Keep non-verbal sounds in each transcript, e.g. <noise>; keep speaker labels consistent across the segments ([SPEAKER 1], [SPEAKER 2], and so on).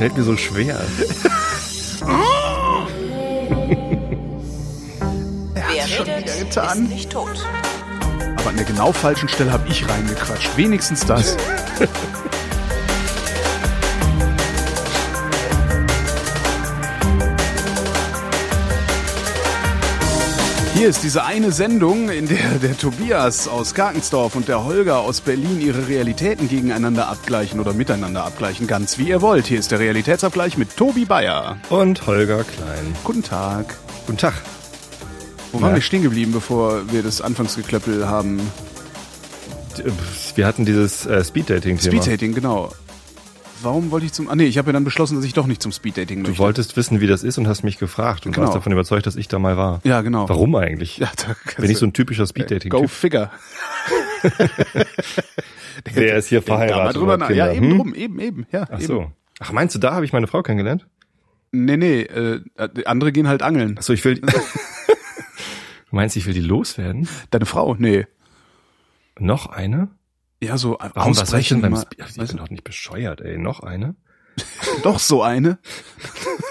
[SPEAKER 1] Fällt mir so schwer.
[SPEAKER 2] Wer
[SPEAKER 3] schon
[SPEAKER 2] redet,
[SPEAKER 3] wieder getan.
[SPEAKER 2] ist nicht tot.
[SPEAKER 3] Aber an der genau falschen Stelle habe ich reingequatscht. Wenigstens das. <laughs> Hier ist diese eine Sendung, in der der Tobias aus Karkensdorf und der Holger aus Berlin ihre Realitäten gegeneinander abgleichen oder miteinander abgleichen, ganz wie ihr wollt. Hier ist der Realitätsabgleich mit Tobi Bayer.
[SPEAKER 1] Und Holger Klein.
[SPEAKER 3] Guten Tag.
[SPEAKER 1] Guten Tag.
[SPEAKER 3] Wo waren
[SPEAKER 1] Ja.
[SPEAKER 3] wir stehen geblieben, bevor wir das Anfangsgeklöppel haben?
[SPEAKER 1] Wir hatten dieses äh, Speed-Dating-Thema.
[SPEAKER 3] Speeddating, genau. Warum wollte ich zum... Ah nee, ich habe ja dann beschlossen, dass ich doch nicht zum Speeddating
[SPEAKER 1] Du
[SPEAKER 3] möchte.
[SPEAKER 1] wolltest wissen, wie das ist und hast mich gefragt und
[SPEAKER 3] Genau.
[SPEAKER 1] warst davon überzeugt, dass ich da mal war.
[SPEAKER 3] Ja, genau.
[SPEAKER 1] Warum eigentlich?
[SPEAKER 3] Ja, da
[SPEAKER 1] Bin ich so ein typischer
[SPEAKER 3] Go
[SPEAKER 1] Speed-Dating-Typ?
[SPEAKER 3] figure. <laughs>
[SPEAKER 1] Wer ist hier verheiratet?
[SPEAKER 3] drüber nach. Ja, eben
[SPEAKER 1] Hm?
[SPEAKER 3] drum, eben, eben. Ja,
[SPEAKER 1] Ach
[SPEAKER 3] eben.
[SPEAKER 1] so. Ach, meinst du, da habe ich meine Frau kennengelernt?
[SPEAKER 3] Nee, nee, äh, andere gehen halt angeln.
[SPEAKER 1] Ach so, ich will... <laughs> du meinst, ich will die loswerden?
[SPEAKER 3] Deine Frau? Nee.
[SPEAKER 1] Noch eine?
[SPEAKER 3] Ja, so
[SPEAKER 1] Warum, was ich
[SPEAKER 3] ausbrechen.
[SPEAKER 1] Speed... Ich
[SPEAKER 3] weißt
[SPEAKER 1] bin doch nicht bescheuert, ey. Noch eine? <laughs>
[SPEAKER 3] doch so eine.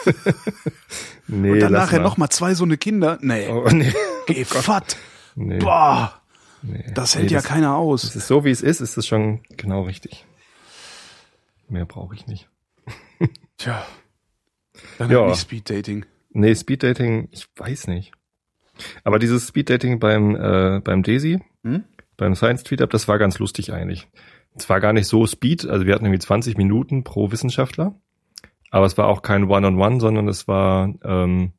[SPEAKER 3] <laughs>
[SPEAKER 1] Nee,
[SPEAKER 3] Und dann nachher noch mal zwei so eine Kinder. Nee,
[SPEAKER 1] Oh, <laughs> nee.
[SPEAKER 3] geh fort.
[SPEAKER 1] nee.
[SPEAKER 3] Boah,
[SPEAKER 1] nee.
[SPEAKER 3] das
[SPEAKER 1] Nee,
[SPEAKER 3] hält ja
[SPEAKER 1] das-
[SPEAKER 3] keiner aus.
[SPEAKER 1] Es ist so, wie es ist, ist es schon genau richtig. Mehr brauche ich nicht.
[SPEAKER 3] Tja. Dann
[SPEAKER 1] Ja.
[SPEAKER 3] halt nicht Speeddating.
[SPEAKER 1] Nee, Speeddating, ich weiß nicht. Aber dieses Speeddating beim, äh, beim Daisy,
[SPEAKER 3] Hm?
[SPEAKER 1] Beim Science Tweet Up, das war ganz lustig eigentlich. Es war gar nicht so Speed, also wir hatten irgendwie 20 Minuten pro Wissenschaftler. Aber es war auch kein One-on-One, sondern es war, ähm,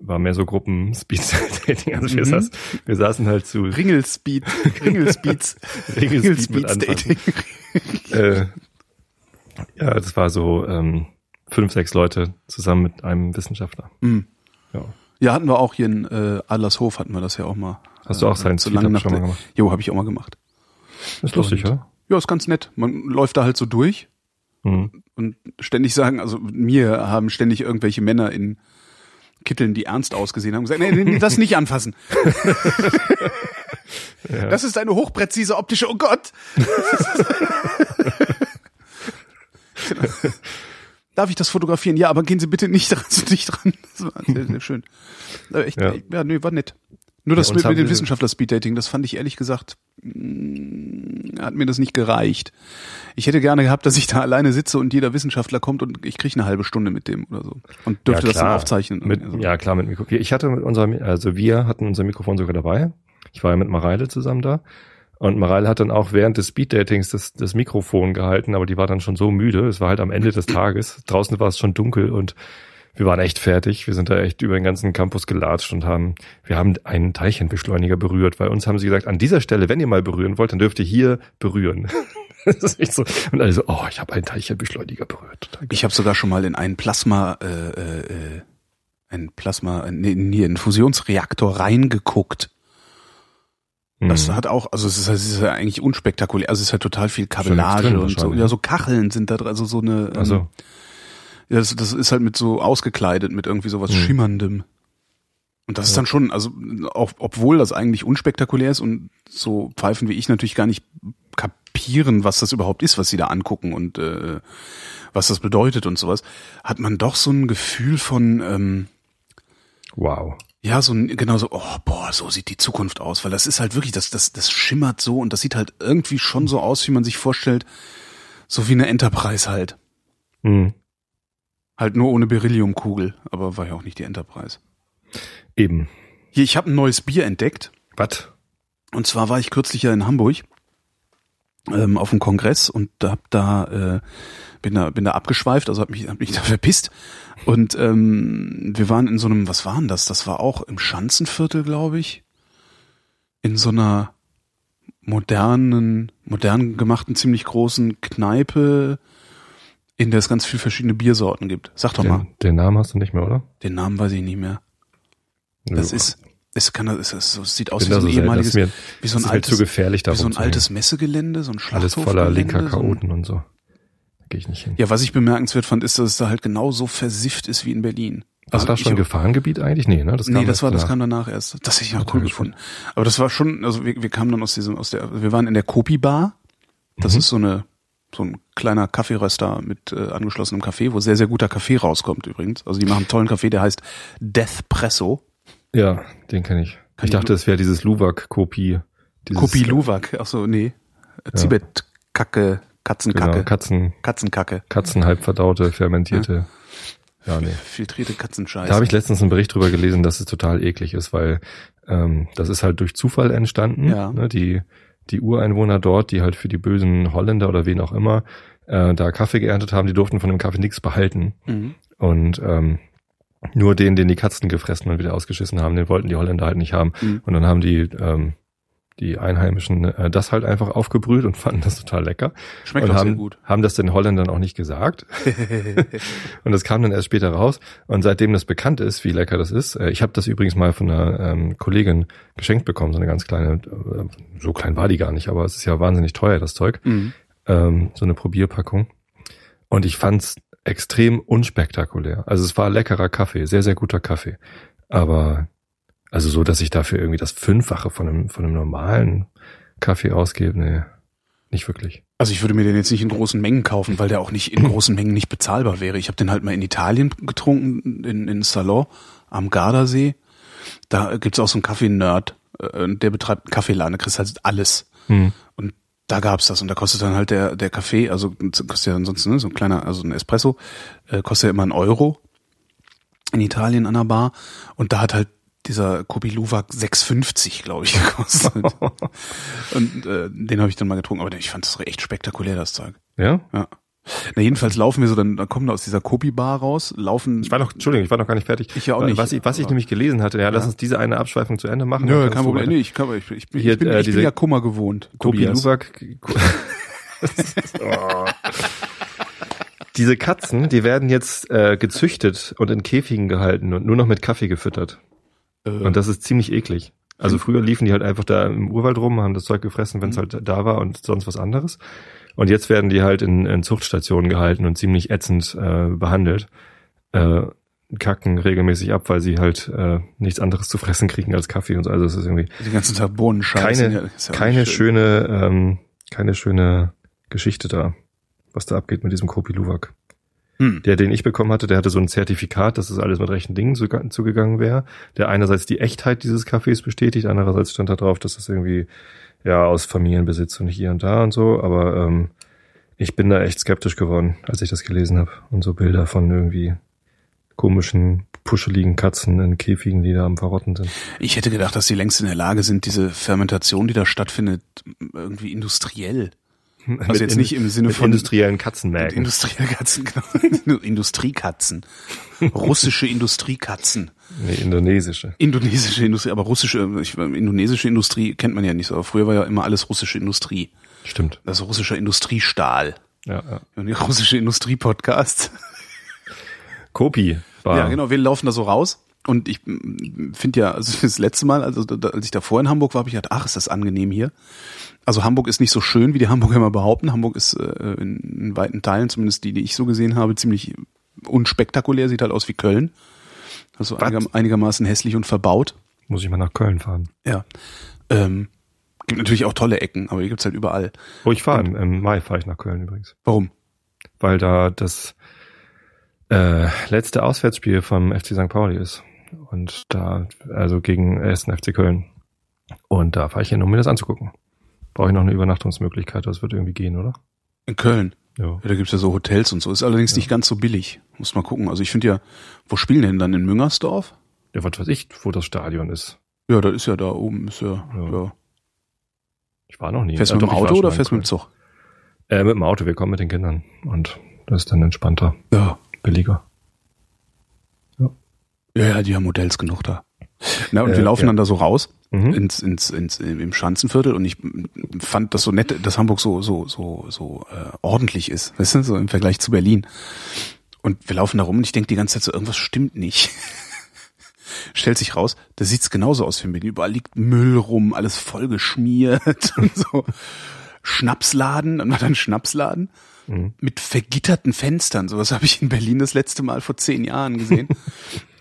[SPEAKER 1] war mehr so Gruppen-Speed-Dating. <laughs> Also wir,
[SPEAKER 3] Mhm.
[SPEAKER 1] saßen, wir saßen halt zu
[SPEAKER 3] Ringelspeed, <laughs> Ringelspeeds,
[SPEAKER 1] Ringelspeed mit anderen.
[SPEAKER 3] Dating. <laughs>
[SPEAKER 1] äh, ja, das war so ähm, fünf, sechs Leute zusammen mit einem Wissenschaftler.
[SPEAKER 3] Hm.
[SPEAKER 1] Ja.
[SPEAKER 3] Ja, hatten wir auch hier in äh, Adlershof, hatten wir das ja auch mal.
[SPEAKER 1] Hast du auch
[SPEAKER 3] Äh,
[SPEAKER 1] Science
[SPEAKER 3] so nach
[SPEAKER 1] schon mal gemacht?
[SPEAKER 3] Jo, habe ich auch mal gemacht.
[SPEAKER 1] Ist lustig, oder?
[SPEAKER 3] Ja, ist ganz nett. Man läuft da halt so durch
[SPEAKER 1] Mhm.
[SPEAKER 3] und ständig sagen, also mir haben ständig irgendwelche Männer in Kitteln, die ernst ausgesehen haben, gesagt, nee, nee, nee das nicht anfassen.
[SPEAKER 1] Ja. <laughs> <laughs>
[SPEAKER 3] Das ist eine hochpräzise optische, oh Gott. <laughs> Darf ich das fotografieren? Ja, aber gehen Sie bitte nicht dran, nicht dran. Das war sehr, sehr schön. Aber echt,
[SPEAKER 1] Ja.
[SPEAKER 3] ja. ja, nee, war nett. Nur das
[SPEAKER 1] Ja,
[SPEAKER 3] mit, mit dem Wissenschaftler-Speeddating, das fand ich ehrlich gesagt, mh, hat mir das nicht gereicht. Ich hätte gerne gehabt, dass ich da alleine sitze und jeder Wissenschaftler kommt und ich kriege eine halbe Stunde mit dem oder so. Und dürfte
[SPEAKER 1] ja,
[SPEAKER 3] das dann aufzeichnen.
[SPEAKER 1] Mit,
[SPEAKER 3] Also,
[SPEAKER 1] Ja, klar, mit Mikro. Ich hatte mit unserem, also wir hatten unser Mikrofon sogar dabei. Ich war ja mit Mareile zusammen da. Und Mareile hat dann auch während des Speeddatings das, das Mikrofon gehalten, aber die war dann schon so müde. Es war halt am Ende des Tages. Draußen war es schon dunkel und wir waren echt fertig. Wir sind da echt über den ganzen Campus gelatscht und haben, wir haben einen Teilchenbeschleuniger berührt. Bei uns haben sie gesagt, an dieser Stelle, wenn ihr mal berühren wollt, dann dürft ihr hier berühren. <laughs> das ist echt so. Und alle so, oh, ich habe einen Teilchenbeschleuniger berührt. Geil.
[SPEAKER 3] Ich habe sogar schon mal in einen Plasma, äh, äh, äh, ein Plasma, nee, nee, einen Fusionsreaktor reingeguckt. Das
[SPEAKER 1] Mhm.
[SPEAKER 3] hat auch, also es ist, es ist ja eigentlich unspektakulär, also es ist ja total viel Kabellage und so, ja, so Kacheln sind da drin, also so eine, ähm,
[SPEAKER 1] also,
[SPEAKER 3] ja, das, das ist halt mit so ausgekleidet, mit irgendwie sowas
[SPEAKER 1] Mhm.
[SPEAKER 3] Schimmerndem. Und das ist
[SPEAKER 1] Ja.
[SPEAKER 3] dann schon, also auch, obwohl das eigentlich unspektakulär ist und so Pfeifen wie ich natürlich gar nicht kapieren, was das überhaupt ist, was sie da angucken und äh, was das bedeutet und sowas, hat man doch so ein Gefühl von, ähm,
[SPEAKER 1] wow.
[SPEAKER 3] ja, so ein, genau so, oh, boah, so sieht die Zukunft aus, weil das ist halt wirklich, das, das, das schimmert so und das sieht halt irgendwie schon so aus, wie man sich vorstellt, so wie eine Enterprise halt.
[SPEAKER 1] Mhm.
[SPEAKER 3] Halt nur ohne Berylliumkugel, aber war ja auch nicht die Enterprise.
[SPEAKER 1] Eben.
[SPEAKER 3] Hier, ich habe ein neues Bier entdeckt.
[SPEAKER 1] Was?
[SPEAKER 3] Und zwar war ich kürzlich ja in Hamburg ähm, auf dem Kongress und hab da äh, bin da bin da abgeschweift, also hab mich hab mich da <laughs> verpisst und ähm, wir waren in so einem was war denn das? Das war auch im Schanzenviertel, glaube ich, in so einer modernen modern gemachten ziemlich großen Kneipe, in der es ganz viel verschiedene Biersorten gibt. Sag doch mal,
[SPEAKER 1] Den, den Namen hast du nicht mehr, oder?
[SPEAKER 3] den Namen weiß ich nicht mehr. Das
[SPEAKER 1] Nö.
[SPEAKER 3] ist es kann es, es, es sieht aus wie
[SPEAKER 1] da
[SPEAKER 3] so ein
[SPEAKER 1] so
[SPEAKER 3] ehemaliges
[SPEAKER 1] das ist mir,
[SPEAKER 3] wie so ein
[SPEAKER 1] das ist
[SPEAKER 3] altes
[SPEAKER 1] zu gefährlich
[SPEAKER 3] wie so ein altes Messegelände, so ein
[SPEAKER 1] Alles
[SPEAKER 3] Schlachthof.
[SPEAKER 1] voller linker Chaoten und so. Da gehe ich nicht hin.
[SPEAKER 3] Ja, was ich bemerkenswert fand, ist, dass es da halt genau so versifft ist wie in Berlin.
[SPEAKER 1] War das schon
[SPEAKER 3] ich,
[SPEAKER 1] Gefahrengebiet eigentlich? Nee, ne? Das
[SPEAKER 3] Nee, das war, das
[SPEAKER 1] danach.
[SPEAKER 3] kam danach erst. Das hätte ich auch
[SPEAKER 1] Okay,
[SPEAKER 3] cool gefunden. Aber das war schon, also wir, wir kamen dann aus diesem, aus der, wir waren in der Kopi Bar. Das
[SPEAKER 1] Mhm.
[SPEAKER 3] ist so eine so ein kleiner Kaffeeröster mit äh, angeschlossenem Kaffee, wo sehr, sehr guter Kaffee rauskommt übrigens. Also die machen einen tollen Kaffee, der heißt Deathpresso.
[SPEAKER 1] Ja, den kenne ich.
[SPEAKER 3] Kann
[SPEAKER 1] ich dachte, es wäre dieses Luwak-Kopi. dieses-
[SPEAKER 3] Kopi Luwak. Ach so, nee. Zibet-Kacke, Katzenkacke,
[SPEAKER 1] Genau, Katzen,
[SPEAKER 3] Katzenkacke.
[SPEAKER 1] Katzen halb verdaute, fermentierte. Ja, nee.
[SPEAKER 3] Filtrierte Katzenscheiße.
[SPEAKER 1] Da habe ich letztens einen Bericht drüber gelesen, dass es total eklig ist, weil ähm, das ist halt durch Zufall entstanden.
[SPEAKER 3] Ja.
[SPEAKER 1] Ne, die, die Ureinwohner dort, die halt für die bösen Holländer oder wen auch immer äh, da Kaffee geerntet haben, die durften von dem Kaffee nichts behalten.
[SPEAKER 3] mhm.
[SPEAKER 1] Und ähm, nur den, den die Katzen gefressen und wieder ausgeschissen haben, den wollten die Holländer halt nicht haben.
[SPEAKER 3] Mhm.
[SPEAKER 1] Und dann haben die ähm, die Einheimischen äh, das halt einfach aufgebrüht und <laughs> fanden das total lecker.
[SPEAKER 3] Schmeckt
[SPEAKER 1] und
[SPEAKER 3] auch
[SPEAKER 1] haben,
[SPEAKER 3] sehr gut.
[SPEAKER 1] haben das den Holländern auch nicht gesagt. <laughs> und das kam dann erst später raus. Und seitdem das bekannt ist, wie lecker das ist, äh, ich habe das übrigens mal von einer ähm, Kollegin geschenkt bekommen, so eine ganz kleine, äh, so klein war die gar nicht, aber es ist ja wahnsinnig teuer, das Zeug,
[SPEAKER 3] mhm.
[SPEAKER 1] ähm, so eine Probierpackung. Und ich fand's extrem unspektakulär. Also es war leckerer Kaffee, sehr, sehr guter Kaffee. Aber also so, dass ich dafür irgendwie das Fünffache von einem, von einem normalen Kaffee ausgebe, nee, nicht wirklich.
[SPEAKER 3] Also ich würde mir den jetzt nicht in großen Mengen kaufen, weil der auch nicht in <clears throat> großen Mengen nicht bezahlbar wäre. Ich habe den halt mal in Italien getrunken, in, in Salon am Gardasee. Da gibt's auch so einen Kaffee-Nerd, äh, der betreibt einen Kaffeeladen, da kriegst halt alles.
[SPEAKER 1] Hm.
[SPEAKER 3] Und da gab's das und da kostet dann halt der der Kaffee, also kostet ja ansonsten ne, so ein kleiner, also ein Espresso, äh, kostet ja immer einen Euro in Italien an der Bar und da hat halt dieser Kopi Luwak 6,50 glaube ich <laughs> gekostet und äh, den habe ich dann mal getrunken, aber ich fand das echt spektakulär das Zeug.
[SPEAKER 1] Ja?
[SPEAKER 3] Ja. Na jedenfalls laufen wir so, dann, dann kommen wir aus dieser Kopi Bar raus, laufen.
[SPEAKER 1] Ich war noch, Entschuldigung, ich war noch gar nicht fertig.
[SPEAKER 3] Ich ja auch nicht,
[SPEAKER 1] Was ich, was ich nämlich gelesen hatte, ja, lass
[SPEAKER 3] Ja.
[SPEAKER 1] uns diese eine Abschweifung zu Ende machen.
[SPEAKER 3] Nö, kein Problem. Nee, ich, kann, ich, ich, ich,
[SPEAKER 1] Hier,
[SPEAKER 3] bin,
[SPEAKER 1] äh,
[SPEAKER 3] ich bin ja Kummer gewohnt.
[SPEAKER 1] Kopi. Luwak. oh. <laughs> <laughs> Diese Katzen, die werden jetzt äh, gezüchtet und in Käfigen gehalten und nur noch mit Kaffee gefüttert. Und das ist ziemlich eklig. Also früher liefen die halt einfach da im Urwald rum, haben das Zeug gefressen, wenn es
[SPEAKER 3] Mhm.
[SPEAKER 1] halt da war und sonst was anderes. Und jetzt werden die halt in, in Zuchtstationen gehalten und ziemlich ätzend äh, behandelt. Äh, kacken regelmäßig ab, weil sie halt äh, nichts anderes zu fressen kriegen als Kaffee und so. Also es ist irgendwie
[SPEAKER 3] den ganzen Tag Bohnenscheiße.
[SPEAKER 1] keine,
[SPEAKER 3] ja,
[SPEAKER 1] keine
[SPEAKER 3] schön.
[SPEAKER 1] schöne, ähm, keine schöne Geschichte da, was da abgeht mit diesem Kopi Luwak.
[SPEAKER 3] Hm.
[SPEAKER 1] Der, den ich bekommen hatte, der hatte so ein Zertifikat, dass das alles mit rechten Dingen zuge- zugegangen wäre. Der einerseits die Echtheit dieses Kaffees bestätigt, andererseits stand da drauf, dass das irgendwie ja aus Familienbesitz und hier und da und so. Aber ähm, ich bin da echt skeptisch geworden, als ich das gelesen habe. Und so Bilder von irgendwie komischen, puscheligen Katzen in Käfigen, die da am Verrotten sind.
[SPEAKER 3] Ich hätte gedacht, dass die längst in der Lage sind, diese Fermentation, die da stattfindet, irgendwie industriell. Also jetzt nicht im Sinne
[SPEAKER 1] mit
[SPEAKER 3] von
[SPEAKER 1] industriellen Katzenmägen.
[SPEAKER 3] industrielle Katzen, genau. <laughs> Industriekatzen. Russische Industriekatzen.
[SPEAKER 1] nee, indonesische.
[SPEAKER 3] Indonesische Industrie, aber russische, ich, indonesische Industrie kennt man ja nicht so. Aber früher war ja immer alles russische Industrie.
[SPEAKER 1] Stimmt.
[SPEAKER 3] Das ist russischer Industriestahl.
[SPEAKER 1] Ja, ja.
[SPEAKER 3] Und die russische Industrie-Podcast.
[SPEAKER 1] Kopi war.
[SPEAKER 3] Ja, genau, wir laufen da so raus. Und ich finde ja, also <laughs> das letzte Mal, also als ich davor in Hamburg war, habe ich gedacht, ach, ist das angenehm hier. Also Hamburg ist nicht so schön, wie die <laughs> Hamburger immer behaupten. Hamburg ist äh, in, in weiten Teilen, zumindest die, die ich so gesehen habe, ziemlich unspektakulär, sieht halt aus wie Köln. Also einiger, einigermaßen hässlich und verbaut.
[SPEAKER 1] Muss ich mal nach Köln fahren.
[SPEAKER 3] Ja. Ähm, gibt natürlich auch tolle Ecken, aber die gibt's halt überall.
[SPEAKER 1] Wo ich fahre, im, im Mai fahre ich nach Köln übrigens.
[SPEAKER 3] Warum?
[SPEAKER 1] Weil da das äh, letzte Auswärtsspiel vom FC St. Pauli ist. Und da, also gegen 1. FC Köln. Und da fahre ich hin, um mir das anzugucken. Brauche ich noch eine Übernachtungsmöglichkeit, das wird irgendwie gehen, oder?
[SPEAKER 3] In Köln.
[SPEAKER 1] Ja.
[SPEAKER 3] Ja, da gibt's ja so Hotels und so. Ist allerdings nicht ganz so billig. Muss mal gucken. Also ich finde ja, wo spielen denn dann in Müngersdorf?
[SPEAKER 1] Ja, was weiß ich, wo das Stadion ist.
[SPEAKER 3] Ja, da ist ja da oben, ist ja,
[SPEAKER 1] Ja.
[SPEAKER 3] ja.
[SPEAKER 1] Ich war noch nie.
[SPEAKER 3] Fährst
[SPEAKER 1] Ja,
[SPEAKER 3] du mit
[SPEAKER 1] doch,
[SPEAKER 3] dem Auto oder fährst du mit dem. Zug?
[SPEAKER 1] Äh, mit dem Auto, wir kommen mit den Kindern. Und das ist dann entspannter,
[SPEAKER 3] Ja.
[SPEAKER 1] billiger.
[SPEAKER 3] Ja, ja, die haben Hotels genug da. Na, und
[SPEAKER 1] Äh,
[SPEAKER 3] wir laufen
[SPEAKER 1] ja.
[SPEAKER 3] dann da so raus
[SPEAKER 1] Mhm.
[SPEAKER 3] ins, ins, ins, im Schanzenviertel und ich fand das so nett, dass Hamburg so, so, so, so äh, ordentlich ist, weißt du, so im Vergleich zu Berlin. Und wir laufen da rum und ich denke die ganze Zeit so, irgendwas stimmt nicht. <laughs> Stellt sich raus, da sieht's genauso aus wie in Berlin. Überall liegt Müll rum, alles vollgeschmiert <laughs> und so. Schnapsladen, dann war da ein Schnapsladen
[SPEAKER 1] Mhm.
[SPEAKER 3] mit vergitterten Fenstern. Sowas habe ich in Berlin das letzte Mal vor zehn Jahren gesehen. <laughs>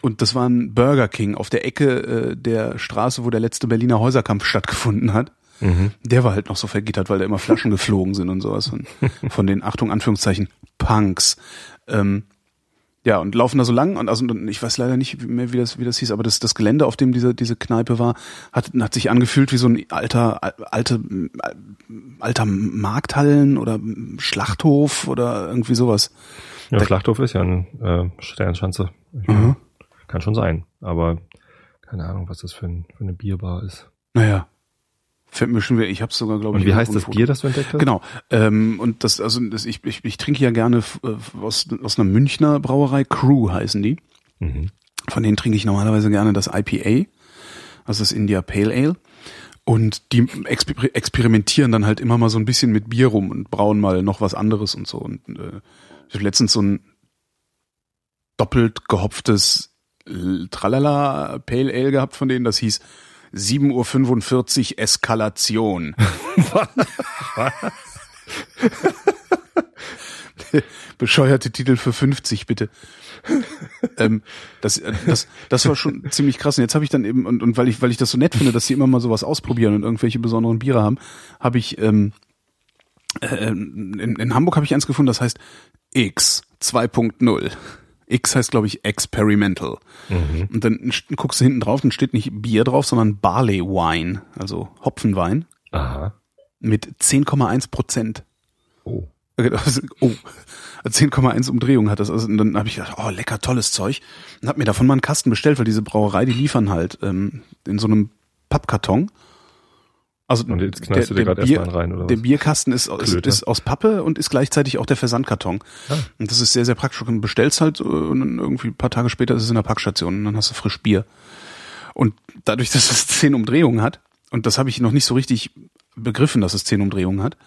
[SPEAKER 3] Und das war ein Burger King auf der Ecke äh, der Straße, wo der letzte Berliner Häuserkampf stattgefunden hat.
[SPEAKER 1] Mhm.
[SPEAKER 3] Der war halt noch so vergittert, weil da immer Flaschen <laughs> geflogen sind und sowas. Von, von den, Achtung, Anführungszeichen, Punks. Ähm, ja, und laufen da so lang und also und ich weiß leider nicht mehr, wie das, wie das hieß, aber das, das Gelände, auf dem diese, diese Kneipe war, hat, hat sich angefühlt wie so ein alter, alte, alter Markthallen oder Schlachthof oder irgendwie sowas.
[SPEAKER 1] Ja,
[SPEAKER 3] Da-
[SPEAKER 1] Schlachthof ist ja ein äh, Sternschanze.
[SPEAKER 3] Mhm.
[SPEAKER 1] Kann schon sein, aber keine Ahnung, was das für, ein, für eine Bierbar ist.
[SPEAKER 3] Naja. Schon wieder, ich hab's sogar, glaube ich.
[SPEAKER 1] Und wie heißt das
[SPEAKER 3] Foto.
[SPEAKER 1] Bier, das du entdeckt hast?
[SPEAKER 3] Genau. Ähm, und das, also das, ich, ich, ich trinke ja gerne äh, aus, aus einer Münchner Brauerei, Crew heißen die.
[SPEAKER 1] Mhm.
[SPEAKER 3] Von denen trinke ich normalerweise gerne das IPA, also das India Pale Ale. Und die exper experimentieren dann halt immer mal so ein bisschen mit Bier rum und brauen mal noch was anderes und so. Und äh, ich habe letztens so ein doppelt gehopftes Tralala Pale Ale gehabt von denen, das hieß 7.45 Uhr Eskalation. <laughs> <laughs> Bescheuerte Titel für 50, bitte. ähm, das, äh, das, das war schon ziemlich krass. Und jetzt habe ich dann eben, und, und weil ich, weil ich das so nett finde, dass sie immer mal sowas ausprobieren und irgendwelche besonderen Biere haben, habe ich ähm, äh, in, in Hamburg habe ich eins gefunden, das heißt X 2.0. X heißt, glaube ich, Experimental.
[SPEAKER 1] Mhm.
[SPEAKER 3] Und dann st- guckst du hinten drauf, dann steht nicht Bier drauf, sondern Barley Wine, also Hopfenwein
[SPEAKER 1] Aha.
[SPEAKER 3] mit 10,1 Prozent.
[SPEAKER 1] Oh.
[SPEAKER 3] Also, Oh, 10,1 Umdrehungen hat das. Also, und dann habe ich gedacht, oh, lecker, tolles Zeug. Und habe mir davon mal einen Kasten bestellt, weil diese Brauerei, die liefern halt ähm, in so einem Pappkarton. Also
[SPEAKER 1] Und jetzt knallst du dir gerade erstmal rein, oder
[SPEAKER 3] der
[SPEAKER 1] was?
[SPEAKER 3] Bierkasten ist, ist,
[SPEAKER 1] Klöte.
[SPEAKER 3] ist aus Pappe und ist gleichzeitig auch der Versandkarton.
[SPEAKER 1] Ah.
[SPEAKER 3] Und das ist sehr, sehr praktisch. Und bestellst halt äh, und dann irgendwie ein paar Tage später ist es in der Packstation und dann hast du frisch Bier. Und dadurch, <laughs> dass es zehn Umdrehungen hat, und das habe ich noch nicht so richtig begriffen, dass es zehn Umdrehungen hat,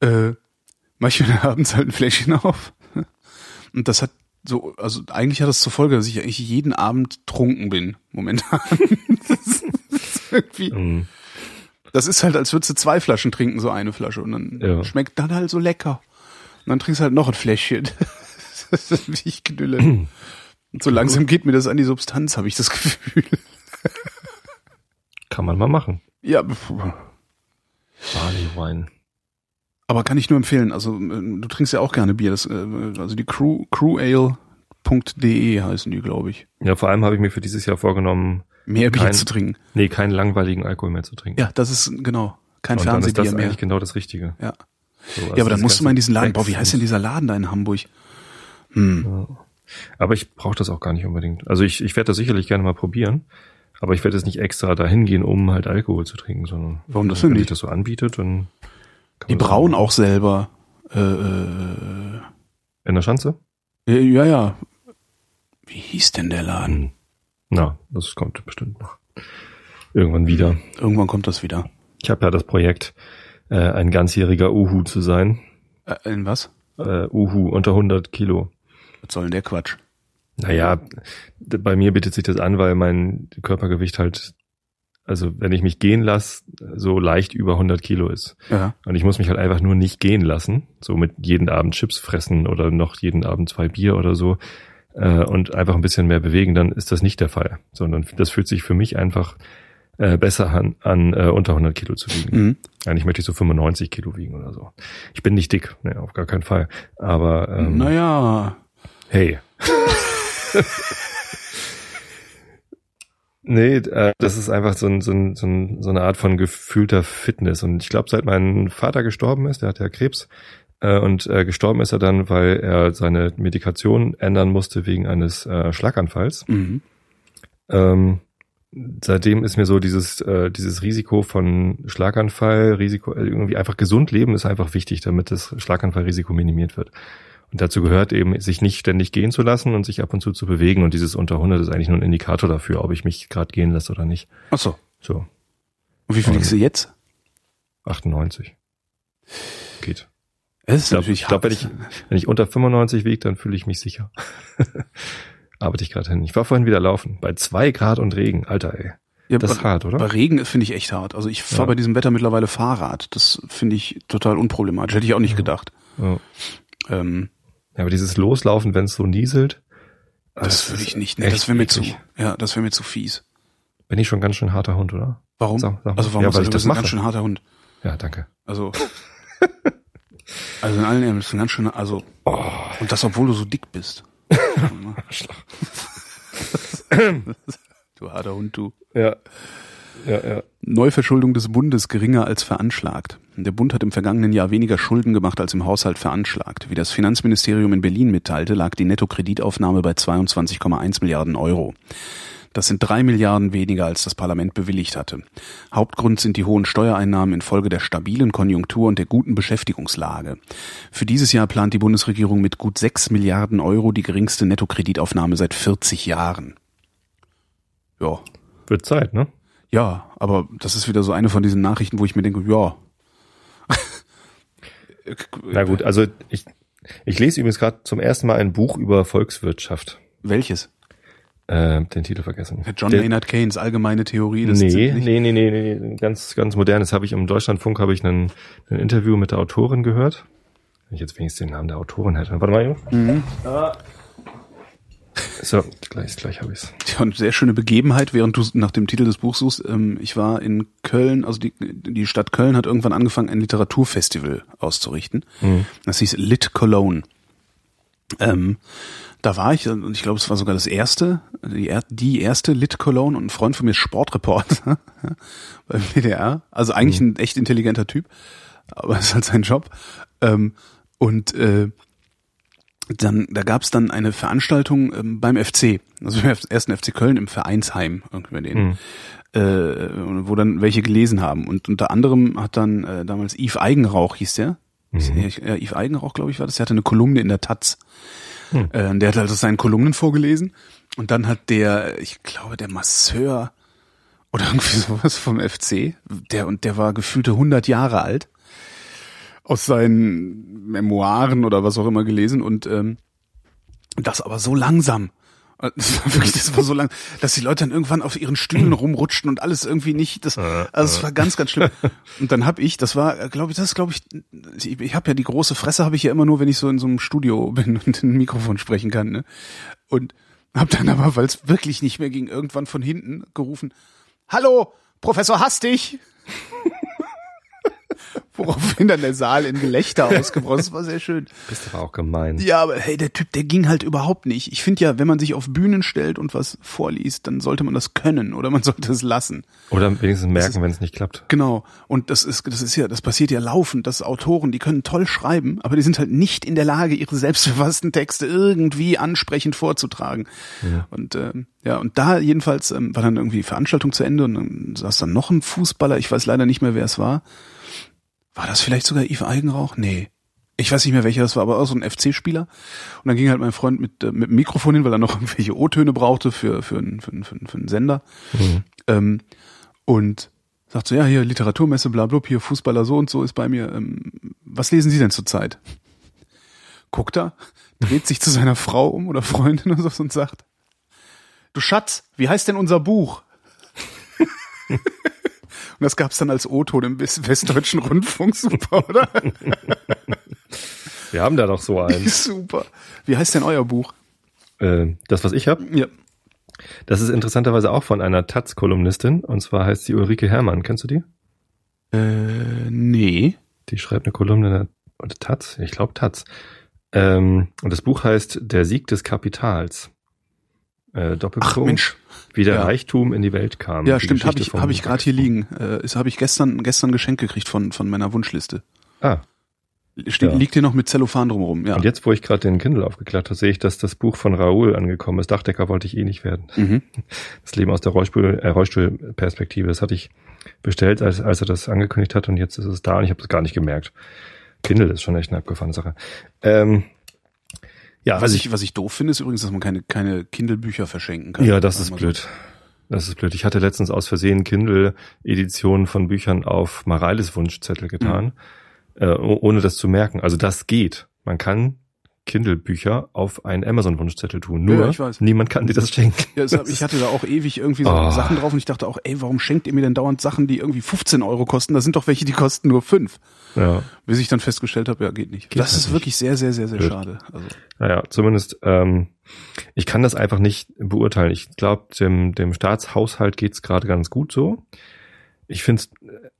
[SPEAKER 3] äh, mach ich mir <laughs> abends halt ein Fläschchen auf. Und das hat so, also eigentlich hat das zur Folge, dass ich eigentlich jeden Abend trunken bin, momentan. <laughs> das, ist, ist irgendwie,
[SPEAKER 1] Mhm.
[SPEAKER 3] Das ist halt, als würdest du zwei Flaschen trinken, so eine Flasche. Und dann
[SPEAKER 1] Ja.
[SPEAKER 3] schmeckt dann halt so lecker. Und dann trinkst du halt noch ein Fläschchen. <laughs> das ist wie ich knülle. Und so langsam geht mir das an die Substanz, habe ich das <laughs> Gefühl.
[SPEAKER 1] Kann man mal machen.
[SPEAKER 3] Ja, pf-
[SPEAKER 1] Barley Wine.
[SPEAKER 3] aber kann ich nur empfehlen. Also äh, du trinkst ja auch gerne Bier. Das, äh, also die Crew, crewale.de heißen die, glaube ich.
[SPEAKER 1] Ja, vor allem habe ich mir für dieses Jahr vorgenommen,
[SPEAKER 3] Mehr Bier
[SPEAKER 1] Kein-
[SPEAKER 3] zu trinken.
[SPEAKER 1] nee, keinen langweiligen Alkohol mehr zu trinken.
[SPEAKER 3] Ja, das ist genau kein
[SPEAKER 1] Und ist
[SPEAKER 3] Fernsehbier
[SPEAKER 1] das
[SPEAKER 3] mehr.
[SPEAKER 1] eigentlich genau das Richtige.
[SPEAKER 3] Ja.
[SPEAKER 1] So, also
[SPEAKER 3] ja, aber dann musst du mal in diesen Laden. Boah, wie heißt denn dieser Laden da in Hamburg? Hm.
[SPEAKER 1] Ja. Aber ich brauche das auch gar nicht unbedingt. Also ich, ich werde das sicherlich gerne mal probieren, aber ich werde jetzt nicht extra dahin gehen, um halt Alkohol zu trinken, sondern
[SPEAKER 3] Warum das
[SPEAKER 1] wenn sich das so anbietet, dann
[SPEAKER 3] Die brauen auch selber. Äh, äh,
[SPEAKER 1] in der Schanze.
[SPEAKER 3] äh, ja, ja. Wie hieß denn der Laden?
[SPEAKER 1] Hm. Na, das kommt bestimmt noch irgendwann wieder.
[SPEAKER 3] Irgendwann kommt das wieder.
[SPEAKER 1] Ich habe ja das Projekt, äh, ein ganzjähriger Uhu zu sein.
[SPEAKER 3] Äh, in was?
[SPEAKER 1] Äh, Uhu unter 100 Kilo.
[SPEAKER 3] Was soll denn der Quatsch?
[SPEAKER 1] Naja, bei mir bietet sich das an, weil mein Körpergewicht halt, also wenn ich mich gehen lasse, so leicht über 100 Kilo ist.
[SPEAKER 3] Ja.
[SPEAKER 1] Und ich muss mich halt einfach nur nicht gehen lassen, so mit jeden Abend Chips fressen oder noch jeden Abend zwei Bier oder so äh, und einfach ein bisschen mehr bewegen, dann ist das nicht der Fall, sondern das fühlt sich für mich einfach äh, besser an, an äh, unter 100 Kilo zu wiegen.
[SPEAKER 3] Mhm.
[SPEAKER 1] Eigentlich möchte ich so 95 Kilo wiegen oder so. Ich bin nicht dick, ne, auf gar keinen Fall. Aber ähm,
[SPEAKER 3] Naja.
[SPEAKER 1] Hey. <laughs> nee, äh, das ist einfach so, ein, so, ein, so, ein, so eine Art von gefühlter Fitness. Und ich glaube, seit mein Vater gestorben ist, der hat ja Krebs, äh, und äh, gestorben ist er dann, weil er seine Medikation ändern musste wegen eines äh, Schlaganfalls.
[SPEAKER 3] Mhm.
[SPEAKER 1] Ähm, seitdem ist mir so dieses, äh, dieses Risiko von Schlaganfall, Risiko, äh, irgendwie einfach gesund leben ist einfach wichtig, damit das Schlaganfallrisiko minimiert wird. Und dazu gehört eben, sich nicht ständig gehen zu lassen und sich ab und zu zu bewegen. Und dieses unter 100 ist eigentlich nur ein Indikator dafür, ob ich mich gerade gehen lasse oder nicht.
[SPEAKER 3] Ach so.
[SPEAKER 1] So,
[SPEAKER 3] Und wie viel liegst du jetzt?
[SPEAKER 1] 98. Geht.
[SPEAKER 3] Es ist
[SPEAKER 1] Ich glaube, glaub, wenn,
[SPEAKER 3] hart.
[SPEAKER 1] ich, wenn ich unter 95 wiege, dann fühle ich mich sicher. <laughs> Arbeite ich gerade hin. Ich war vorhin wieder laufen. Bei zwei Grad und Regen. Alter, ey.
[SPEAKER 3] ja,
[SPEAKER 1] Das ist hart, oder?
[SPEAKER 3] bei Regen finde ich echt hart. Also ich fahre
[SPEAKER 1] Ja.
[SPEAKER 3] bei diesem Wetter mittlerweile Fahrrad. Das finde ich total unproblematisch. Hätte ich auch nicht gedacht.
[SPEAKER 1] Ja.
[SPEAKER 3] Ähm,
[SPEAKER 1] Ja, aber dieses Loslaufen, wenn es so nieselt,
[SPEAKER 3] das würde
[SPEAKER 1] ist
[SPEAKER 3] ich nicht. Nee,
[SPEAKER 1] echt
[SPEAKER 3] das wäre mir zu. Ja, das wäre mir zu fies.
[SPEAKER 1] Bin ich schon ein ganz schön harter Hund, oder?
[SPEAKER 3] Warum?
[SPEAKER 1] Sag, sag
[SPEAKER 3] also warum
[SPEAKER 1] ja, weil
[SPEAKER 3] das,
[SPEAKER 1] ich
[SPEAKER 3] du
[SPEAKER 1] das mache.
[SPEAKER 3] ganz schön harter Hund.
[SPEAKER 1] Ja, danke.
[SPEAKER 3] Also, <laughs> also in allen bist du ein ganz schöner, also,
[SPEAKER 1] Oh,
[SPEAKER 3] und das, obwohl du so dick bist. du harter Hund, du.
[SPEAKER 1] ja. Ja, ja.
[SPEAKER 3] Neuverschuldung des Bundes geringer als veranschlagt. Der Bund hat im vergangenen Jahr weniger Schulden gemacht als im Haushalt veranschlagt. Wie das Finanzministerium in Berlin mitteilte, lag die Nettokreditaufnahme bei 22,1 Milliarden Euro. Das sind drei Milliarden weniger, als das Parlament bewilligt hatte. Hauptgrund sind die hohen Steuereinnahmen infolge der stabilen Konjunktur und der guten Beschäftigungslage. Für dieses Jahr plant die Bundesregierung mit gut sechs Milliarden Euro die geringste Nettokreditaufnahme seit 40 Jahren. Ja,
[SPEAKER 1] Wird Zeit, ne?
[SPEAKER 3] ja, aber das ist wieder so eine von diesen Nachrichten, wo ich mir denke, ja. <laughs>
[SPEAKER 1] Na gut, also ich, ich lese übrigens gerade zum ersten Mal ein Buch über Volkswirtschaft.
[SPEAKER 3] Welches?
[SPEAKER 1] Äh, den Titel vergessen.
[SPEAKER 3] John
[SPEAKER 1] Der-
[SPEAKER 3] Maynard Keynes allgemeine Theorie des
[SPEAKER 1] Nee, nee, nee, nee, nee, ganz, ganz modernes habe ich im Deutschlandfunk habe ich ein Interview mit der Autorin gehört. Wenn ich jetzt wenigstens den Namen der Autorin hätte. Warte mal, Jungs.
[SPEAKER 3] Mhm.
[SPEAKER 1] So, gleich, gleich habe ich's.
[SPEAKER 3] Ja, und sehr schöne Begebenheit, während du nach dem Titel des Buchs suchst. Ähm, ich war in Köln, also die, die Stadt Köln hat irgendwann angefangen, ein Literaturfestival auszurichten. Das hieß Lit Cologne. Ähm, da war ich, und ich glaube, es war sogar das erste, die, die erste Lit Cologne und ein Freund von mir Sportreporter <laughs> beim WDR. Also eigentlich ein echt intelligenter Typ, aber <laughs> ist halt sein Job. Ähm, und äh, dann, da gab es dann eine Veranstaltung ähm, beim FC, also beim ersten FC Köln im Vereinsheim, irgendwie bei denen, äh, wo dann welche gelesen haben. Und unter anderem hat dann äh, damals Yves Eigenrauch, hieß der, ja, Yves Eigenrauch, glaube ich, war das, der hatte eine Kolumne in der Taz. Äh, der hat also seinen Kolumnen vorgelesen und dann hat der, ich glaube, der Masseur oder <laughs> irgendwie sowas vom FC, der und der war gefühlte 100 Jahre alt, aus seinen Memoiren oder was auch immer gelesen und ähm, das aber so langsam. <laughs> Das war wirklich, das war so lang, dass die Leute dann irgendwann auf ihren Stühlen <clears throat> rumrutschten und alles irgendwie nicht. Das, also es war ganz, ganz schlimm. <laughs> Und dann habe ich, das war, glaube ich, das ist, glaube ich, ich, ich habe ja die große Fresse, habe ich ja immer nur, wenn ich so in so einem Studio <laughs> bin und in ein Mikrofon sprechen kann. Ne? Und habe dann aber, weil es wirklich nicht mehr ging, irgendwann von hinten gerufen: Hallo, Professor Hastig. Woraufhin dann der Saal in Gelächter <laughs> ausgebrochen ist. Das war sehr schön.
[SPEAKER 1] Bist aber auch gemein.
[SPEAKER 3] Ja, aber hey, der Typ, der ging halt überhaupt nicht. Ich finde ja, wenn man sich auf Bühnen stellt und was vorliest, dann sollte man das können oder man <laughs> sollte es lassen.
[SPEAKER 1] Oder wenigstens merken, wenn es nicht klappt.
[SPEAKER 3] Genau. Und das ist, das ist ja, das passiert ja laufend, dass Autoren, die können toll schreiben, aber die sind halt nicht in der Lage, ihre selbstverfassten Texte irgendwie ansprechend vorzutragen. Und ähm, ja, und da jedenfalls ähm, war dann irgendwie die Veranstaltung zu Ende und dann saß dann noch ein Fußballer, ich weiß leider nicht mehr, wer es war. War das vielleicht sogar Yves Eigenrauch? Nee. Ich weiß nicht mehr, welcher das war, aber auch so ein FC-Spieler. Und dann ging halt mein Freund mit, äh, mit dem Mikrofon hin, weil er noch <laughs> irgendwelche O-Töne brauchte für, für, einen- für, einen- für, einen- für einen Sender. Ähm, und sagt so, ja, hier Literaturmesse, bla, bla, hier Fußballer so und so ist bei mir. Ähm, was lesen Sie denn zurzeit? Guckt er, dreht sich zu seiner Frau um oder Freundin oder so und sagt, du Schatz, wie heißt denn unser Buch? <laughs> Und das gab's dann als O-Ton im West- Westdeutschen <laughs> Rundfunk, super, oder?
[SPEAKER 1] Wir haben da doch so eins. <laughs>
[SPEAKER 3] super. Wie heißt denn euer Buch?
[SPEAKER 1] äh, das, was ich habe,
[SPEAKER 3] Ja.
[SPEAKER 1] das ist interessanterweise auch von einer Taz-Kolumnistin. Und zwar heißt sie Ulrike Herrmann. Kennst du die?
[SPEAKER 3] Äh, nee.
[SPEAKER 1] Die schreibt eine Kolumne in der Taz, ich glaube Taz. Ähm, und das Buch heißt Der Sieg des Kapitals. Äh,
[SPEAKER 3] Ach
[SPEAKER 1] Doppelpunkt,
[SPEAKER 3] Mensch.
[SPEAKER 1] wie der
[SPEAKER 3] Ja.
[SPEAKER 1] Reichtum in die Welt kam.
[SPEAKER 3] Ja, stimmt, habe ich, hab ich gerade hier liegen. Äh, habe ich gestern gestern Geschenk gekriegt von von meiner Wunschliste.
[SPEAKER 1] Ah,
[SPEAKER 3] Steht,
[SPEAKER 1] Ja.
[SPEAKER 3] Liegt hier noch mit Zellophan drumherum, ja.
[SPEAKER 1] und jetzt, wo ich gerade den Kindle aufgeklappt habe, sehe ich, dass das Buch von Raoul angekommen ist. Dachdecker wollte ich eh nicht werden.
[SPEAKER 3] Mhm. <laughs>
[SPEAKER 1] Das Leben aus der Rollstuhl, äh, Rollstuhlperspektive. Das hatte ich bestellt, als, als er das angekündigt hat und jetzt ist es da und ich habe es gar nicht gemerkt. Kindle ist schon echt eine abgefahrene Sache. Ähm, ja,
[SPEAKER 3] Was ich, was ich doof finde, ist übrigens, dass man keine, keine Kindle-Bücher verschenken kann.
[SPEAKER 1] Ja, das ist blöd. Das ist blöd. Ich hatte letztens aus Versehen Kindle-Editionen von Büchern auf Mareiles Wunschzettel getan, äh, oh- ohne das zu merken. Also das geht. Man kann Kindle-Bücher auf einen Amazon-Wunschzettel tun. Nur
[SPEAKER 3] Ja, ich weiß.
[SPEAKER 1] niemand kann dir das schenken.
[SPEAKER 3] Ja, hab, ich hatte da auch ewig irgendwie so
[SPEAKER 1] Oh.
[SPEAKER 3] Sachen drauf und ich dachte auch, ey, warum schenkt ihr mir denn dauernd Sachen, die irgendwie 15 Euro kosten? Da sind doch welche, die kosten nur 5.
[SPEAKER 1] Ja.
[SPEAKER 3] Bis ich dann festgestellt habe, ja, geht nicht.
[SPEAKER 1] Geht
[SPEAKER 3] das
[SPEAKER 1] halt
[SPEAKER 3] ist
[SPEAKER 1] nicht.
[SPEAKER 3] wirklich sehr, sehr, sehr, sehr
[SPEAKER 1] Blöd.
[SPEAKER 3] schade. Also,
[SPEAKER 1] Naja, zumindest, ähm, ich kann das einfach nicht beurteilen. Ich glaube, dem, dem Staatshaushalt geht's gerade ganz gut so. Ich finde es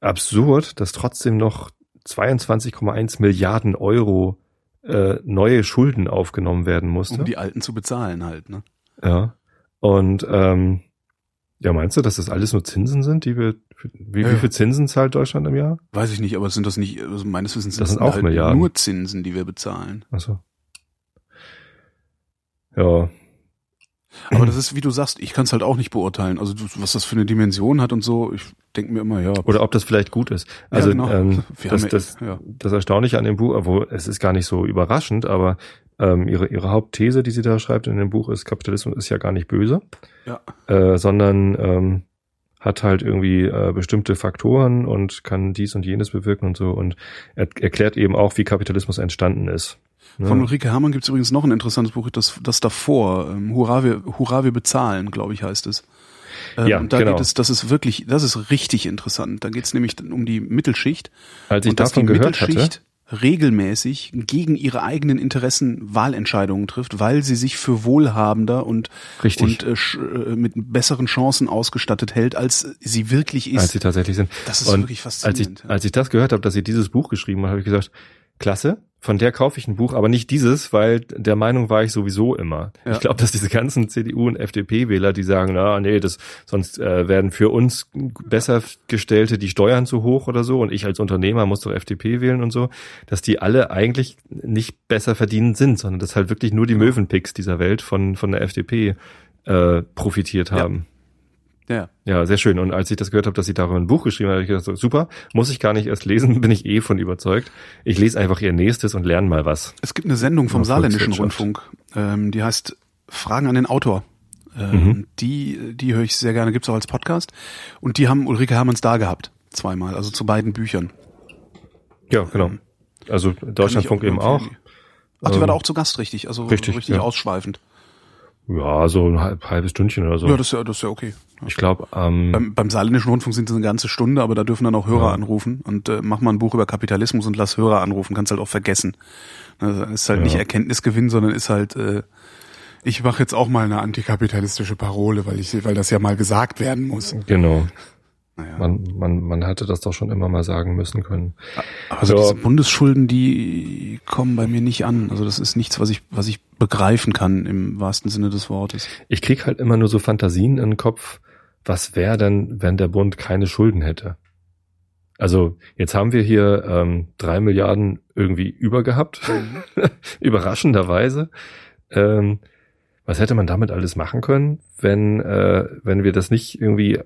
[SPEAKER 1] absurd, dass trotzdem noch 22,1 Milliarden Euro äh, neue Schulden aufgenommen werden musste.
[SPEAKER 3] um die Alten zu bezahlen halt, ne?
[SPEAKER 1] ja. Und ähm, ja, meinst du, dass das alles nur Zinsen sind, die wir wie,
[SPEAKER 3] Ja,
[SPEAKER 1] wie viel Zinsen zahlt Deutschland im Jahr?
[SPEAKER 3] Weiß ich nicht, aber sind das nicht, also meines Wissens
[SPEAKER 1] Das sind
[SPEAKER 3] das
[SPEAKER 1] auch
[SPEAKER 3] halt
[SPEAKER 1] Milliarden.
[SPEAKER 3] nur Zinsen, die wir bezahlen.
[SPEAKER 1] Also. Ja,
[SPEAKER 3] Aber das <clears throat> ist, wie du sagst, ich kann es halt auch nicht beurteilen. Also was das für eine Dimension hat und so, ich denke mir immer, ja.
[SPEAKER 1] Oder ob das vielleicht gut ist. Also
[SPEAKER 3] genau.
[SPEAKER 1] ähm, das,
[SPEAKER 3] ja-
[SPEAKER 1] das,
[SPEAKER 3] ja.
[SPEAKER 1] das Erstaunliche an dem Buch, obwohl es ist gar nicht so überraschend, aber ähm, ihre, ihre Hauptthese, die sie da schreibt in dem Buch, ist, Kapitalismus ist ja gar nicht böse,
[SPEAKER 3] Ja.
[SPEAKER 1] äh, sondern ähm, hat halt irgendwie äh, bestimmte Faktoren und kann dies und jenes bewirken und so und er, erklärt eben auch, wie Kapitalismus entstanden ist.
[SPEAKER 3] Von Ulrike Herrmann gibt es übrigens noch ein interessantes Buch, das, das davor, ähm, Hurra, wir, Hurra, wir bezahlen, glaube ich, heißt es. Ähm,
[SPEAKER 1] Ja,
[SPEAKER 3] und da
[SPEAKER 1] genau.
[SPEAKER 3] geht es, das ist wirklich, das ist richtig interessant. Da geht es nämlich um die Mittelschicht
[SPEAKER 1] Als ich
[SPEAKER 3] und dass die
[SPEAKER 1] davon gehört hatte,
[SPEAKER 3] Mittelschicht regelmäßig gegen ihre eigenen Interessen Wahlentscheidungen trifft, weil sie sich für wohlhabender und,
[SPEAKER 1] Richtig.
[SPEAKER 3] und äh, äh, mit besseren Chancen ausgestattet hält, als sie wirklich ist.
[SPEAKER 1] als sie tatsächlich sind.
[SPEAKER 3] Das ist
[SPEAKER 1] und
[SPEAKER 3] wirklich
[SPEAKER 1] als
[SPEAKER 3] faszinierend.
[SPEAKER 1] ich, als ich das gehört habe, dass sie dieses Buch geschrieben hat, habe ich gesagt, klasse, von der kaufe ich ein Buch, aber nicht dieses, weil der Meinung war ich sowieso immer.
[SPEAKER 3] Ja.
[SPEAKER 1] Ich glaube, dass diese ganzen CDU und FDP-Wähler, die sagen, na nee, das sonst äh, werden für uns besser gestellte die Steuern zu hoch oder so und ich als Unternehmer muss doch FDP wählen und so, dass die alle eigentlich nicht besser verdienend sind, sondern dass halt wirklich nur die Möwenpicks dieser Welt von von der FDP äh, profitiert haben.
[SPEAKER 3] ja.
[SPEAKER 1] Ja, sehr schön. Und als ich das gehört habe, dass sie darüber ein Buch geschrieben hat, habe ich gedacht, so, super, muss ich gar nicht erst lesen, <laughs> bin ich eh von überzeugt. Ich lese einfach ihr nächstes und lerne mal was.
[SPEAKER 3] Es gibt eine Sendung vom
[SPEAKER 1] Ja,
[SPEAKER 3] Saarländischen. Rundfunk, ähm, die heißt Fragen an den Autor. Ähm,
[SPEAKER 1] Mhm.
[SPEAKER 3] Die, die höre ich sehr gerne, gibt's auch als Podcast. Und die haben Ulrike Hermanns da gehabt, zweimal, also zu beiden Büchern.
[SPEAKER 1] Ja, genau. Also Deutschlandfunk eben auch.
[SPEAKER 3] Ach, die war
[SPEAKER 1] Ähm,
[SPEAKER 3] da auch zu Gast, richtig, also
[SPEAKER 1] richtig,
[SPEAKER 3] richtig
[SPEAKER 1] ja.
[SPEAKER 3] ausschweifend.
[SPEAKER 1] Ja, so ein halb, halbes Stündchen oder so.
[SPEAKER 3] Ja, das ist ja, das ist ja okay.
[SPEAKER 1] ich glaube, ähm,
[SPEAKER 3] Beim, beim Saarländischen Rundfunk sind es eine ganze Stunde, aber da dürfen dann auch Hörer
[SPEAKER 1] Ja.
[SPEAKER 3] anrufen. Und äh, mach mal ein Buch über Kapitalismus und lass Hörer anrufen, kannst halt auch vergessen. Also ist halt
[SPEAKER 1] Ja.
[SPEAKER 3] nicht Erkenntnisgewinn, sondern ist halt, äh, ich mache jetzt auch mal eine antikapitalistische Parole, weil ich, weil das ja mal gesagt werden muss.
[SPEAKER 1] genau.
[SPEAKER 3] Naja.
[SPEAKER 1] Man, man, man hatte das doch schon immer mal sagen müssen können.
[SPEAKER 3] Also
[SPEAKER 1] Ja.
[SPEAKER 3] diese Bundesschulden, die kommen bei mir nicht an. Also das ist nichts, was ich, was ich begreifen kann im wahrsten Sinne des Wortes.
[SPEAKER 1] Ich krieg halt immer nur so Fantasien in den Kopf, was wäre denn, wenn der Bund keine Schulden hätte? Also jetzt haben wir hier ähm, drei Milliarden irgendwie über gehabt, <laughs> überraschenderweise. Ähm, was hätte man damit alles machen können, wenn äh, wenn wir das nicht irgendwie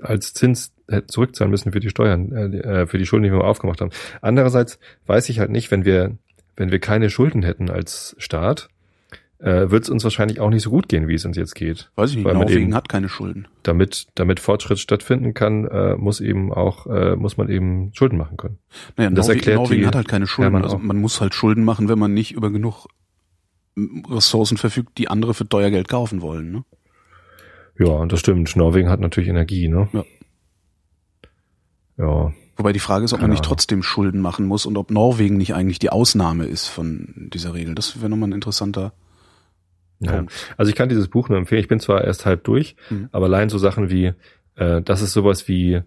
[SPEAKER 1] als Zins zurückzahlen müssen für die Steuern, äh, für die Schulden, die wir aufgemacht haben. Andererseits weiß ich halt nicht, wenn wir wenn wir keine Schulden hätten als Staat, äh, wird es uns wahrscheinlich auch nicht so gut gehen, wie es uns jetzt geht.
[SPEAKER 3] Weiß ich nicht,
[SPEAKER 1] Weil man
[SPEAKER 3] Norwegen
[SPEAKER 1] eben-
[SPEAKER 3] hat keine Schulden.
[SPEAKER 1] Damit damit Fortschritt stattfinden kann, äh, muss eben auch äh, muss man eben Schulden machen können.
[SPEAKER 3] Naja,
[SPEAKER 1] Das
[SPEAKER 3] Norwegen,
[SPEAKER 1] erklärt
[SPEAKER 3] Norwegen
[SPEAKER 1] die
[SPEAKER 3] hat halt keine Schulden.
[SPEAKER 1] Hermann
[SPEAKER 3] Also
[SPEAKER 1] auch.
[SPEAKER 3] man muss halt Schulden machen, wenn man nicht über genug Ressourcen verfügt, die andere für teuer Geld kaufen wollen. Ne?
[SPEAKER 1] Ja, das stimmt. Norwegen hat natürlich Energie, ne?
[SPEAKER 3] Ja.
[SPEAKER 1] Ja,
[SPEAKER 3] Wobei die Frage ist, ob man nicht trotzdem Schulden machen muss und ob Norwegen nicht eigentlich die Ausnahme ist von dieser Regel. Das wäre nochmal ein interessanter
[SPEAKER 1] ja.
[SPEAKER 3] Punkt.
[SPEAKER 1] Also ich kann dieses Buch nur empfehlen. Ich bin zwar erst halb durch,
[SPEAKER 3] Mhm.
[SPEAKER 1] aber allein so Sachen wie, äh, dass es sowas wie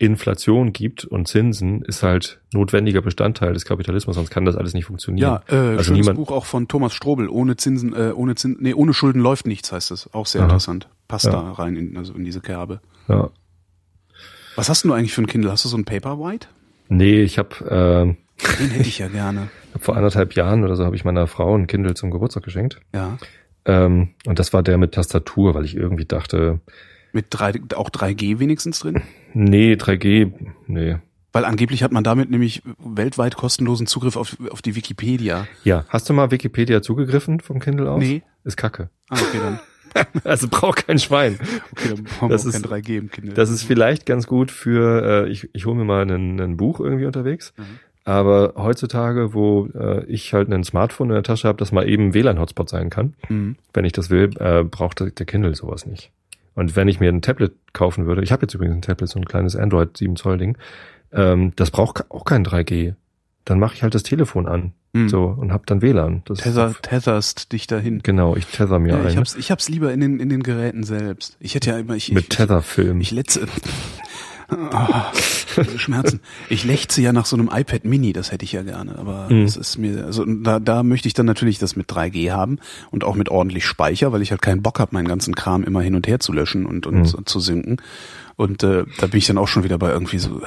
[SPEAKER 1] Inflation gibt und Zinsen ist halt notwendiger Bestandteil des Kapitalismus, sonst kann das alles nicht funktionieren.
[SPEAKER 3] Ja, äh,
[SPEAKER 1] Also
[SPEAKER 3] schönes Buch auch von Thomas Strobel. Ohne Zinsen, äh, ohne Zins, nee, ohne Schulden läuft nichts, heißt es. Auch sehr
[SPEAKER 1] Aha.
[SPEAKER 3] interessant. Passt
[SPEAKER 1] Ja.
[SPEAKER 3] da rein in, also in diese Kerbe.
[SPEAKER 1] Ja.
[SPEAKER 3] Was hast du eigentlich für ein Kindle? Hast du so ein Paperwhite?
[SPEAKER 1] Nee, ich habe äh,
[SPEAKER 3] Den hätte ich ja gerne. <laughs>
[SPEAKER 1] vor anderthalb Jahren oder so habe ich meiner Frau ein Kindle zum Geburtstag geschenkt.
[SPEAKER 3] Ja.
[SPEAKER 1] Ähm, und das war der mit Tastatur, weil ich irgendwie dachte,
[SPEAKER 3] Mit drei, auch 3G wenigstens drin?
[SPEAKER 1] Nee, 3G, nee.
[SPEAKER 3] Weil angeblich hat man damit nämlich weltweit kostenlosen Zugriff auf, auf die Wikipedia.
[SPEAKER 1] Ja, hast du mal Wikipedia zugegriffen vom Kindle aus?
[SPEAKER 3] Nee.
[SPEAKER 1] Ist kacke.
[SPEAKER 3] Ah, okay, dann. <laughs>
[SPEAKER 1] Also braucht kein Schwein.
[SPEAKER 3] Okay, dann brauchen
[SPEAKER 1] Das
[SPEAKER 3] wir
[SPEAKER 1] ist-
[SPEAKER 3] kein 3G im Kindle.
[SPEAKER 1] Das ist vielleicht ganz gut für, äh, ich, ich hole mir mal ein, Buch irgendwie unterwegs,
[SPEAKER 3] Mhm.
[SPEAKER 1] Aber heutzutage, wo äh, ich halt ein Smartphone in der Tasche habe, das mal eben WLAN-Hotspot sein kann,
[SPEAKER 3] Mhm.
[SPEAKER 1] wenn ich das will, äh, braucht der Kindle sowas nicht. Und wenn ich mir ein Tablet kaufen würde, ich habe jetzt übrigens ein Tablet, so ein kleines Android 7 Zoll Ding, ähm, das braucht auch kein 3G. Dann mache ich halt das Telefon an,
[SPEAKER 3] Mhm.
[SPEAKER 1] so und habe dann WLAN. Das
[SPEAKER 3] Tether, tetherst dich dahin.
[SPEAKER 1] genau, ich tether mir
[SPEAKER 3] Ja, ich
[SPEAKER 1] ein
[SPEAKER 3] hab's, ich hab's lieber in den, in den Geräten selbst. Ich hätte ja immer, ich,
[SPEAKER 1] mit
[SPEAKER 3] ich,
[SPEAKER 1] Tetherfilm.
[SPEAKER 3] ich letze, Ah, Schmerzen. Ich lechze ja nach so einem iPad Mini, das hätte ich ja gerne, aber
[SPEAKER 1] Mhm.
[SPEAKER 3] das ist mir, also da, da möchte ich dann natürlich das mit 3G haben und auch mit ordentlich Speicher, weil ich halt keinen Bock habe, meinen ganzen Kram immer hin und her zu löschen und, und
[SPEAKER 1] Mhm.
[SPEAKER 3] zu sinken. Und äh, da bin ich dann auch schon wieder bei irgendwie so äh,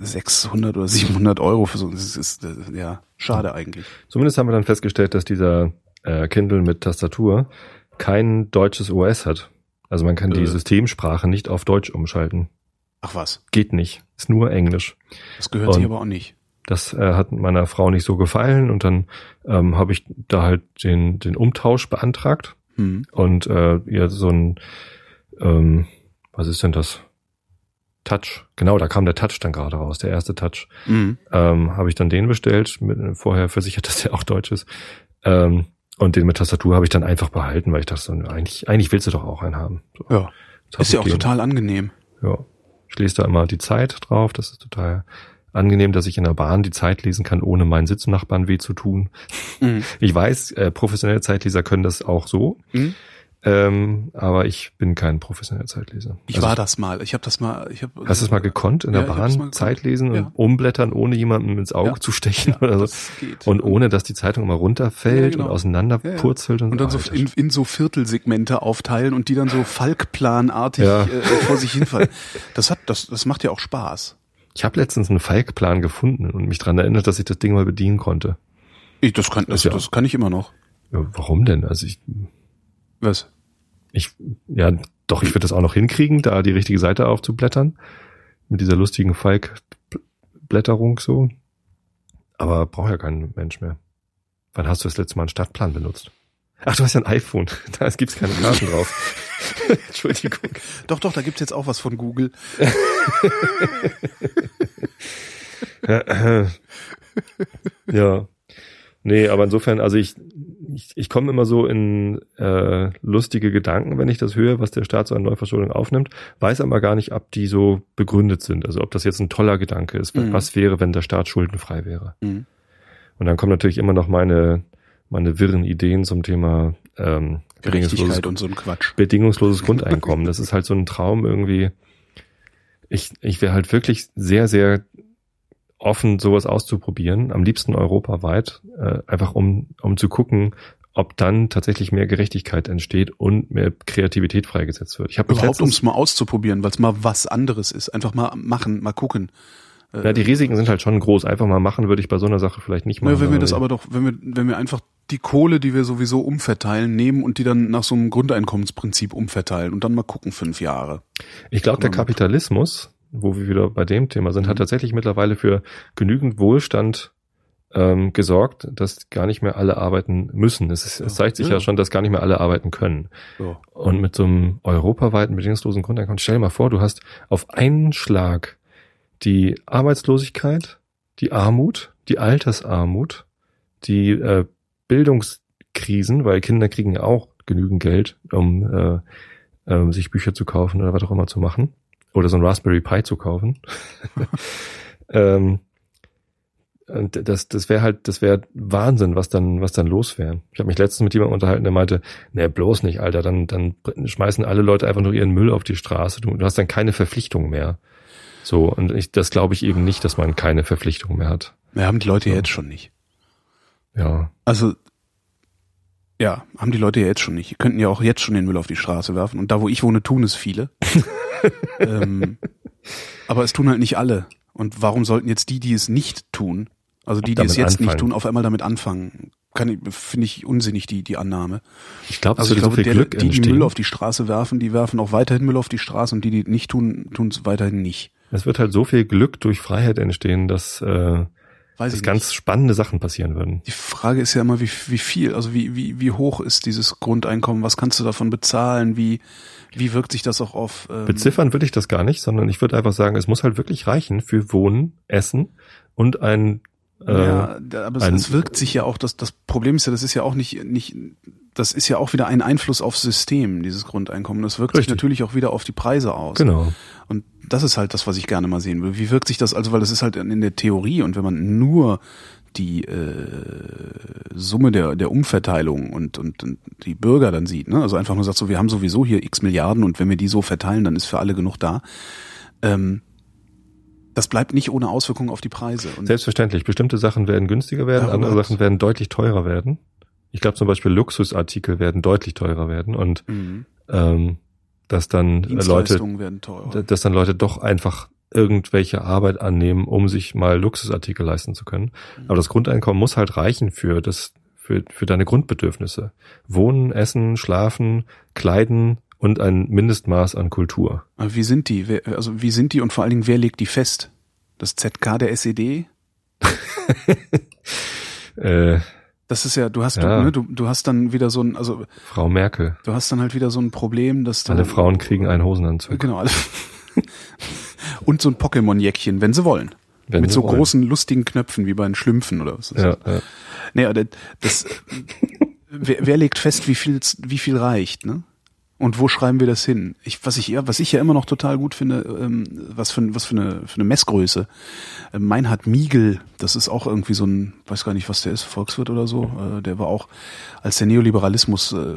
[SPEAKER 3] 600 oder 700 Euro für so, das ist äh, ja schade eigentlich.
[SPEAKER 1] Zumindest haben wir dann festgestellt, dass dieser äh, Kindle mit Tastatur kein deutsches OS hat. Also man kann die
[SPEAKER 3] Äh.
[SPEAKER 1] Systemsprache nicht auf Deutsch umschalten.
[SPEAKER 3] Ach was,
[SPEAKER 1] Geht nicht. Ist nur Englisch.
[SPEAKER 3] das gehört sich
[SPEAKER 1] Und-
[SPEAKER 3] aber auch nicht.
[SPEAKER 1] Das äh, hat meiner Frau nicht so gefallen und dann ähm, habe ich da halt den, den Umtausch beantragt
[SPEAKER 3] Hm.
[SPEAKER 1] und äh, ihr so ein, ähm, was ist denn das? Touch. Genau, da kam der Touch dann gerade raus, der erste Touch.
[SPEAKER 3] Mhm.
[SPEAKER 1] Ähm, habe ich dann den bestellt, mit, vorher versichert, <laughs> dass der auch deutsch ist. Ähm, und den mit Tastatur habe ich dann einfach behalten, weil ich dachte, so, eigentlich, eigentlich willst du doch auch einen haben. So,
[SPEAKER 3] Ja, ist ja auch total angenehm.
[SPEAKER 1] Ja. Ich lese da immer die Zeit drauf. Das ist total angenehm, dass ich in der Bahn die Zeit lesen kann, ohne meinen Sitznachbarn weh zu tun.
[SPEAKER 3] Mhm.
[SPEAKER 1] Ich weiß, äh, professionelle Zeitleser können das auch so,
[SPEAKER 3] Mhm.
[SPEAKER 1] Ähm, aber ich bin kein professioneller Zeitleser.
[SPEAKER 3] Ich
[SPEAKER 1] Also,
[SPEAKER 3] war das mal. Ich habe das mal. Ich hab,
[SPEAKER 1] Hast du es mal gekonnt, in der
[SPEAKER 3] Ja,
[SPEAKER 1] Bahn
[SPEAKER 3] mal gekonnt.
[SPEAKER 1] Zeit lesen und
[SPEAKER 3] Ja.
[SPEAKER 1] umblättern, ohne jemandem ins Auge
[SPEAKER 3] Ja.
[SPEAKER 1] zu stechen
[SPEAKER 3] Ja,
[SPEAKER 1] oder so?
[SPEAKER 3] das.
[SPEAKER 1] Und ohne, dass die Zeitung immer runterfällt
[SPEAKER 3] Ja, genau.
[SPEAKER 1] und auseinanderpurzelt und,
[SPEAKER 3] und dann so in, in so Viertelsegmente aufteilen und die dann so <laughs> Falkplanartig
[SPEAKER 1] Ja.
[SPEAKER 3] äh, vor sich hinfallen. Das hat, das, das macht ja auch Spaß.
[SPEAKER 1] Ich habe letztens einen Falkplan gefunden und mich dran erinnert, dass ich das Ding mal bedienen konnte.
[SPEAKER 3] Ich, das kann, das,
[SPEAKER 1] ja-
[SPEAKER 3] das kann ich immer noch.
[SPEAKER 1] Ja, warum denn? Also ich,
[SPEAKER 3] Was?
[SPEAKER 1] Ich, ja, doch, ich würde das auch noch hinkriegen, da die richtige Seite aufzublättern. Mit dieser lustigen Falk-Blätterung so. Aber braucht ja kein Mensch mehr. Wann hast du das letzte Mal einen Stadtplan benutzt? Ach, du hast ja ein iPhone. <laughs> Da gibt's keine Karten drauf. <laughs> Entschuldigung.
[SPEAKER 3] Doch, doch, da gibt's jetzt auch was von Google. <laughs>
[SPEAKER 1] ja. Nee, aber insofern, also ich, ich, ich komme immer so in äh, lustige Gedanken, wenn ich das höre, was der Staat so an Neuverschuldung aufnimmt, weiß aber gar nicht, ob die so begründet sind. Also ob das jetzt ein toller Gedanke ist.
[SPEAKER 3] Mhm.
[SPEAKER 1] Was wäre, wenn der Staat schuldenfrei wäre?
[SPEAKER 3] Mhm.
[SPEAKER 1] Und dann kommen natürlich immer noch meine, meine wirren Ideen zum Thema ähm, bedingungsloses,
[SPEAKER 3] so ein Quatsch.
[SPEAKER 1] bedingungsloses <laughs> Grundeinkommen. Das ist halt so ein Traum irgendwie. Ich, ich wäre halt wirklich sehr, sehr offen, sowas auszuprobieren, am liebsten europaweit, äh, einfach um, um zu gucken, ob dann tatsächlich mehr Gerechtigkeit entsteht und mehr Kreativität freigesetzt wird. Ich habe
[SPEAKER 3] Überhaupt, um es mal auszuprobieren, weil es mal was anderes ist. Einfach mal machen, mal gucken. Äh,
[SPEAKER 1] ja, die Risiken sind halt schon groß. Einfach mal machen würde ich bei so einer Sache vielleicht nicht machen.
[SPEAKER 3] Na, wenn wir das
[SPEAKER 1] aber
[SPEAKER 3] doch, wenn wir, wenn wir einfach die Kohle, die wir sowieso umverteilen, nehmen und die dann nach so einem Grundeinkommensprinzip umverteilen und dann mal gucken fünf Jahre.
[SPEAKER 1] Ich glaube, der Kapitalismus, wo wir wieder bei dem Thema sind, hat
[SPEAKER 3] Mhm.
[SPEAKER 1] tatsächlich mittlerweile für genügend Wohlstand ähm, gesorgt, dass gar nicht mehr alle arbeiten müssen. Es, ist, es
[SPEAKER 3] Ja.
[SPEAKER 1] zeigt sich
[SPEAKER 3] Ja.
[SPEAKER 1] ja schon, dass gar nicht mehr alle arbeiten können.
[SPEAKER 3] Ja.
[SPEAKER 1] Und mit so einem europaweiten bedingungslosen Grundeinkommen, stell dir mal vor, du hast auf einen Schlag die Arbeitslosigkeit, die Armut, die Altersarmut, die äh, Bildungskrisen, weil Kinder kriegen ja auch genügend Geld, um äh, äh, sich Bücher zu kaufen oder was auch immer zu machen. Oder so ein Raspberry Pi zu kaufen. <laughs> ähm, und das, das wäre halt, das wäre Wahnsinn, was dann, was dann los wäre. Ich habe mich letztens mit jemandem unterhalten, der meinte, ne, bloß nicht, Alter, dann, dann schmeißen alle Leute einfach nur ihren Müll auf die Straße. Du, du hast dann keine Verpflichtung mehr. So, und ich, das glaube ich eben nicht, dass man keine Verpflichtung mehr hat.
[SPEAKER 3] Wir haben die Leute ja jetzt schon nicht.
[SPEAKER 1] Ja.
[SPEAKER 3] Also, ja, haben die Leute ja jetzt schon nicht. Die könnten ja auch jetzt schon den Müll auf die Straße werfen. Und da, wo ich wohne, tun es viele. <laughs> ähm, aber es tun halt nicht alle. Und warum sollten jetzt die, die es nicht tun, also die, die
[SPEAKER 1] Damit
[SPEAKER 3] es jetzt nicht
[SPEAKER 1] anfangen.
[SPEAKER 3] tun, auf einmal damit anfangen? Kann ich, finde ich unsinnig, die, die Annahme.
[SPEAKER 1] Ich glaube,
[SPEAKER 3] Also ich
[SPEAKER 1] so
[SPEAKER 3] glaube,
[SPEAKER 1] viel
[SPEAKER 3] der,
[SPEAKER 1] Glück
[SPEAKER 3] die, die
[SPEAKER 1] entstehen.
[SPEAKER 3] Müll auf die Straße werfen, die werfen auch weiterhin Müll auf die Straße und die, die nicht tun, tun es weiterhin nicht.
[SPEAKER 1] es wird halt so viel Glück durch Freiheit entstehen, dass, äh,
[SPEAKER 3] Weiß
[SPEAKER 1] dass ganz spannende Sachen passieren würden.
[SPEAKER 3] Die Frage ist ja immer, wie, wie viel, also wie, wie, wie hoch ist dieses Grundeinkommen? Was kannst du davon bezahlen? Wie, wie wirkt sich das auch auf? Ähm,
[SPEAKER 1] Beziffern würde ich das gar nicht, sondern ich würde einfach sagen, es muss halt wirklich reichen für Wohnen, Essen und ein Äh,
[SPEAKER 3] ja, aber es, es wirkt sich ja auch, das, das Problem ist ja, das ist ja auch nicht, nicht, das ist ja auch wieder ein Einfluss aufs System, dieses Grundeinkommen. Das wirkt sich
[SPEAKER 1] Richtig.
[SPEAKER 3] natürlich auch wieder auf die Preise aus.
[SPEAKER 1] Genau.
[SPEAKER 3] Das ist halt das, was ich gerne mal sehen will. Wie wirkt sich das, also weil das ist halt in der Theorie und wenn man nur die äh, Summe der, der Umverteilung und, und, und die Bürger dann sieht, ne? also einfach nur sagt so, wir haben sowieso hier x Milliarden und wenn wir die so verteilen, dann ist für alle genug da. Ähm, das bleibt nicht ohne Auswirkungen auf die Preise. Und
[SPEAKER 1] Selbstverständlich. Bestimmte Sachen werden günstiger werden, andere
[SPEAKER 3] hat's-
[SPEAKER 1] Sachen werden deutlich teurer werden. Ich glaube zum Beispiel Luxusartikel werden deutlich teurer werden und
[SPEAKER 3] Mhm.
[SPEAKER 1] ähm, dass dann äh, Leute, dass dann Leute doch einfach irgendwelche Arbeit annehmen, um sich mal Luxusartikel leisten zu können.
[SPEAKER 3] Mhm.
[SPEAKER 1] Aber das Grundeinkommen muss halt reichen für das, für, für deine Grundbedürfnisse. Wohnen, essen, schlafen, kleiden und ein Mindestmaß an Kultur.
[SPEAKER 3] Aber wie sind die? Also wie sind die und vor allen Dingen, wer legt die fest? Das ZK der SED? <laughs>
[SPEAKER 1] Äh,
[SPEAKER 3] Das ist ja, du hast,
[SPEAKER 1] Ja.
[SPEAKER 3] Du, ne, du, du hast dann wieder so ein, also
[SPEAKER 1] Frau Merkel.
[SPEAKER 3] du hast dann halt wieder so ein Problem, dass du,
[SPEAKER 1] Alle Frauen kriegen einen Hosenanzug.
[SPEAKER 3] Genau, alle. <laughs> Und so ein Pokémon-Jäckchen, wenn sie wollen.
[SPEAKER 1] Wenn
[SPEAKER 3] Mit so
[SPEAKER 1] wollen.
[SPEAKER 3] großen, lustigen Knöpfen wie bei den Schlümpfen oder was. ist
[SPEAKER 1] Ja,
[SPEAKER 3] das?
[SPEAKER 1] ja.
[SPEAKER 3] Aber das, das wer, wer legt fest, wie viel, wie viel reicht, ne? Und wo schreiben wir das hin? Ich, was ich ja, was ich ja immer noch total gut finde, ähm, was für, was für eine, für eine Messgröße. Äh, Meinhard Miegel, das ist auch irgendwie so ein, weiß gar nicht, was der ist, Volkswirt oder so. Äh, der war auch, als der Neoliberalismus äh,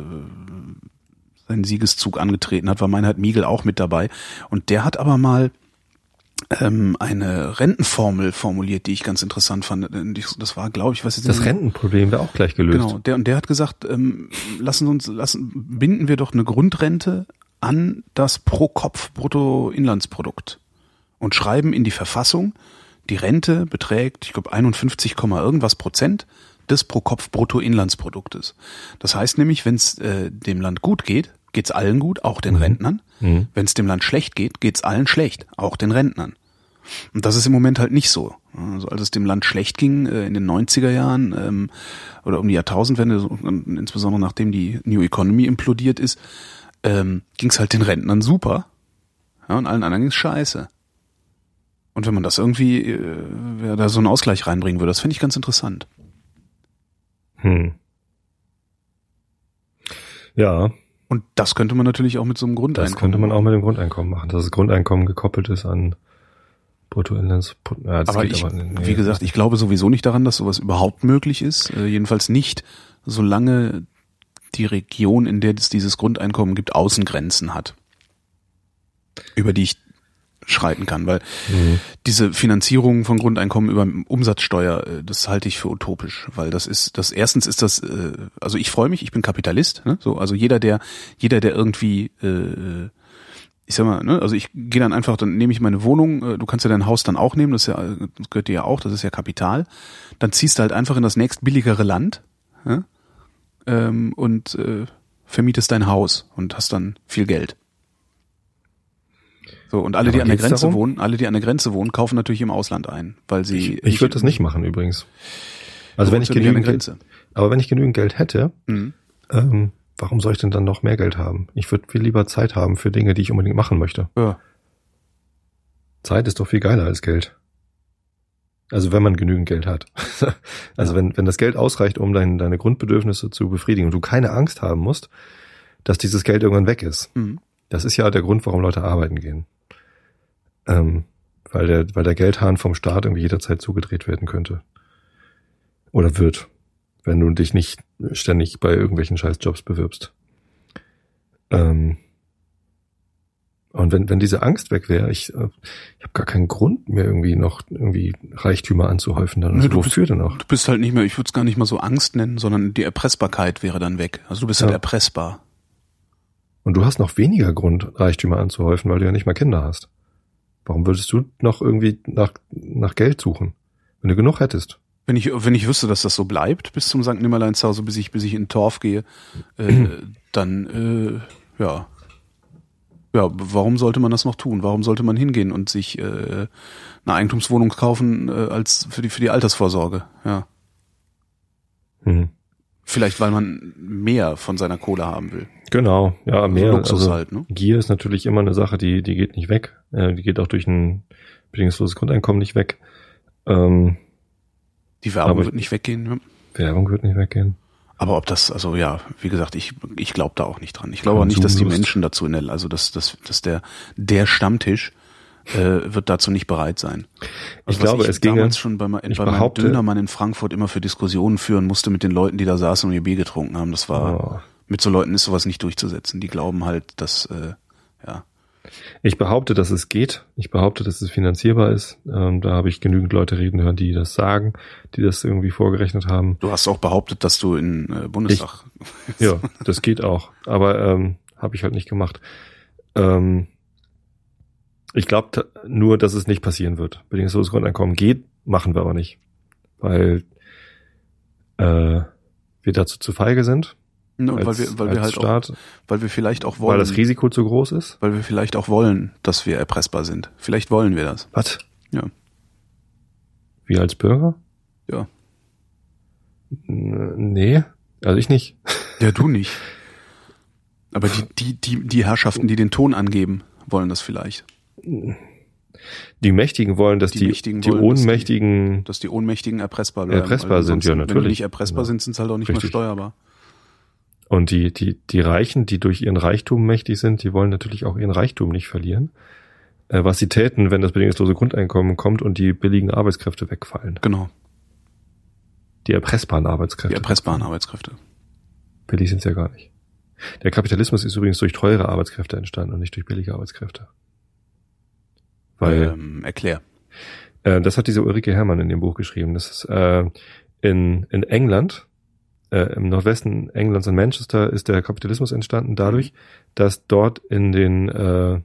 [SPEAKER 3] seinen Siegeszug angetreten hat, war Meinhard Miegel auch mit dabei. Und der hat aber mal ähm, eine Rentenformel formuliert, die ich ganz interessant fand. Das war, glaube ich, was jetzt
[SPEAKER 1] Das Rentenproblem wäre auch gleich gelöst.
[SPEAKER 3] Genau, der, und der hat gesagt, ähm, lassen uns, lassen, binden wir doch eine Grundrente an das Pro-Kopf-Bruttoinlandsprodukt und schreiben in die Verfassung, die Rente beträgt, ich glaube, 51, Komma irgendwas Prozent des Pro-Kopf-Bruttoinlandsproduktes. Das heißt nämlich, wenn es äh, dem Land gut geht, geht's allen gut, auch den Rentnern.
[SPEAKER 1] Mhm.
[SPEAKER 3] Wenn es dem Land schlecht geht, geht's allen schlecht, auch den Rentnern. Und das ist im Moment halt nicht so. Also als es dem Land schlecht ging äh, in den 90er Jahren ähm, oder um die Jahrtausendwende, insbesondere nachdem die New Economy implodiert ist, ähm, ging es halt den Rentnern super. Ja, und allen anderen ging's scheiße. Und wenn man das irgendwie, äh, da so einen Ausgleich reinbringen würde, das finde ich ganz interessant.
[SPEAKER 1] Hm. Ja,
[SPEAKER 3] Und das könnte man natürlich auch mit so einem Grundeinkommen.
[SPEAKER 1] das könnte man auch mit dem Grundeinkommen machen, dass das Grundeinkommen gekoppelt ist an Bruttoinlands. Ja,
[SPEAKER 3] aber ich,
[SPEAKER 1] nee.
[SPEAKER 3] wie gesagt, ich glaube sowieso nicht daran, dass sowas überhaupt möglich ist. Äh, jedenfalls nicht, solange die Region, in der es dieses Grundeinkommen gibt, Außengrenzen hat, über die ich schreiten kann, weil
[SPEAKER 1] Mhm.
[SPEAKER 3] diese Finanzierung von Grundeinkommen über Umsatzsteuer, äh, das halte ich für utopisch, weil das ist, das erstens ist das, äh, also ich freue mich, ich bin Kapitalist, ne? so, also jeder, der, jeder, der irgendwie, äh, ich sag mal, ne, also ich gehe dann einfach, dann nehme ich meine Wohnung, äh, du kannst ja dein Haus dann auch nehmen, das, ja, das gehört dir ja auch, das ist ja Kapital, dann ziehst du halt einfach in das nächst billigere Land ja? ähm, und äh, vermietest dein Haus und hast dann viel Geld. So, und alle,
[SPEAKER 1] Aber
[SPEAKER 3] die an der Grenze
[SPEAKER 1] darum?
[SPEAKER 3] wohnen, alle, die an der Grenze wohnen, kaufen natürlich im Ausland ein, weil sie.
[SPEAKER 1] Ich, ich würde das nicht machen übrigens. Also wenn ich
[SPEAKER 3] ja
[SPEAKER 1] genügend Geld, aber wenn ich genügend Geld hätte,
[SPEAKER 3] Mhm.
[SPEAKER 1] ähm, warum soll ich denn dann noch mehr Geld haben? Ich würde viel lieber Zeit haben für Dinge, die ich unbedingt machen möchte.
[SPEAKER 3] Ja.
[SPEAKER 1] Zeit ist doch viel geiler als Geld. Also wenn man genügend Geld hat. <laughs> also
[SPEAKER 3] Ja.
[SPEAKER 1] wenn, wenn das Geld ausreicht, um dein, deine Grundbedürfnisse zu befriedigen und du keine Angst haben musst, dass dieses Geld irgendwann weg ist.
[SPEAKER 3] Mhm.
[SPEAKER 1] Das ist ja der Grund, warum Leute arbeiten gehen. Ähm, weil der, weil der Geldhahn vom Staat irgendwie jederzeit zugedreht werden könnte. Oder wird. Wenn du dich nicht ständig bei irgendwelchen Scheißjobs bewirbst. Ähm, und wenn, wenn diese Angst weg wäre, ich, äh, ich habe gar keinen Grund mehr irgendwie noch irgendwie Reichtümer anzuhäufen. Dann. Also,
[SPEAKER 3] du
[SPEAKER 1] wofür denn auch?
[SPEAKER 3] Du bist halt nicht mehr, ich würde es gar nicht mal so Angst nennen, sondern die Erpressbarkeit wäre dann weg. Also du bist halt
[SPEAKER 1] Ja.
[SPEAKER 3] erpressbar.
[SPEAKER 1] Und du hast noch weniger Grund, Reichtümer anzuhäufen, weil du ja nicht mal Kinder hast. Warum würdest du noch irgendwie nach, nach Geld suchen, wenn du genug hättest?
[SPEAKER 3] Wenn ich, wenn ich wüsste, dass das so bleibt, bis zum St. Nimmerleinshause, bis ich, bis ich in Torf gehe, äh, <clears throat> dann, äh, ja. Ja, warum sollte man das noch tun? Warum sollte man hingehen und sich äh, eine Eigentumswohnung kaufen äh, als für die für die Altersvorsorge? Ja,
[SPEAKER 1] Hm.
[SPEAKER 3] vielleicht weil man mehr von seiner Kohle haben will.
[SPEAKER 1] Genau, ja, mehr.
[SPEAKER 3] Luxus
[SPEAKER 1] also,
[SPEAKER 3] halt, ne?
[SPEAKER 1] Gier ist natürlich immer eine Sache, die, die geht nicht weg. Äh, die geht auch durch ein bedingungsloses Grundeinkommen nicht weg. Ähm,
[SPEAKER 3] Die Werbung wird nicht weggehen. Ja.
[SPEAKER 1] Werbung wird nicht weggehen.
[SPEAKER 3] Aber ob das, also ja, wie gesagt, ich, ich glaube da auch nicht dran. Ich glaube auch nicht, dass die. Menschen dazu in der, also dass, dass, dass der, der Stammtisch äh, wird dazu nicht bereit sein. Also
[SPEAKER 1] Ich glaube,
[SPEAKER 3] was
[SPEAKER 1] es ginge-
[SPEAKER 3] damals schon bei, me-
[SPEAKER 1] ich
[SPEAKER 3] bei meinem Dönermann in Frankfurt immer für Diskussionen führen musste mit den Leuten, die da saßen und ihr Bier getrunken haben. Das war,
[SPEAKER 1] Oh.
[SPEAKER 3] Mit so Leuten ist sowas nicht durchzusetzen. Die glauben halt, dass, äh, ja.
[SPEAKER 1] Ich behaupte, dass es geht. Ich behaupte, dass es finanzierbar ist. Ähm, da habe ich genügend Leute reden hören, die das sagen, die das irgendwie vorgerechnet haben.
[SPEAKER 3] Du hast auch behauptet, dass du in äh, Bundestag.
[SPEAKER 1] Ja, das geht auch. Aber ähm, habe ich halt nicht gemacht. Ähm, ich glaube nur, dass es nicht passieren wird. Bedingungsloses Grundeinkommen geht, machen wir aber nicht. Weil äh, wir dazu zu feige sind.
[SPEAKER 3] Ne,
[SPEAKER 1] als,
[SPEAKER 3] weil wir, weil wir halt
[SPEAKER 1] Staat,
[SPEAKER 3] auch, weil wir vielleicht auch
[SPEAKER 1] weil
[SPEAKER 3] wollen,
[SPEAKER 1] das Risiko zu groß ist.
[SPEAKER 3] weil wir vielleicht auch wollen, dass wir erpressbar sind. Vielleicht wollen wir das.
[SPEAKER 1] Was?
[SPEAKER 3] Ja.
[SPEAKER 1] Wir als Bürger?
[SPEAKER 3] Ja.
[SPEAKER 1] Nee, also ich nicht. <laughs>
[SPEAKER 3] Ja, du nicht. Aber die, die, die, die Herrschaften, die den Ton angeben, wollen das vielleicht.
[SPEAKER 1] Die Mächtigen wollen, dass
[SPEAKER 3] Die
[SPEAKER 1] die,
[SPEAKER 3] Mächtigen
[SPEAKER 1] die
[SPEAKER 3] wollen, dass die-
[SPEAKER 1] Ohnmächtigen
[SPEAKER 3] Dass die Ohnmächtigen erpressbar bleiben.
[SPEAKER 1] Erpressbar
[SPEAKER 3] Weil
[SPEAKER 1] sind, ja,
[SPEAKER 3] Wenn die
[SPEAKER 1] natürlich.
[SPEAKER 3] nicht erpressbar
[SPEAKER 1] Ja.
[SPEAKER 3] sind, sind sie halt auch nicht
[SPEAKER 1] Richtig.
[SPEAKER 3] mehr steuerbar.
[SPEAKER 1] Und die, die, die Reichen, die durch ihren Reichtum mächtig sind, die wollen natürlich auch ihren Reichtum nicht verlieren. Äh, was sie täten, wenn das bedingungslose Grundeinkommen kommt und die billigen Arbeitskräfte wegfallen.
[SPEAKER 3] Genau.
[SPEAKER 1] Die erpressbaren
[SPEAKER 3] Die
[SPEAKER 1] Arbeitskräfte.
[SPEAKER 3] erpressbaren Arbeitskräfte.
[SPEAKER 1] Billig sind ja gar nicht. Der Kapitalismus ist übrigens durch teure Arbeitskräfte entstanden und nicht durch billige Arbeitskräfte. Weil
[SPEAKER 3] ähm, erklär.
[SPEAKER 1] Äh, das hat diese Ulrike Herrmann in dem Buch geschrieben. Das ist äh, in, in England, äh, im Nordwesten Englands in Manchester, ist der Kapitalismus entstanden dadurch, dass dort in den äh,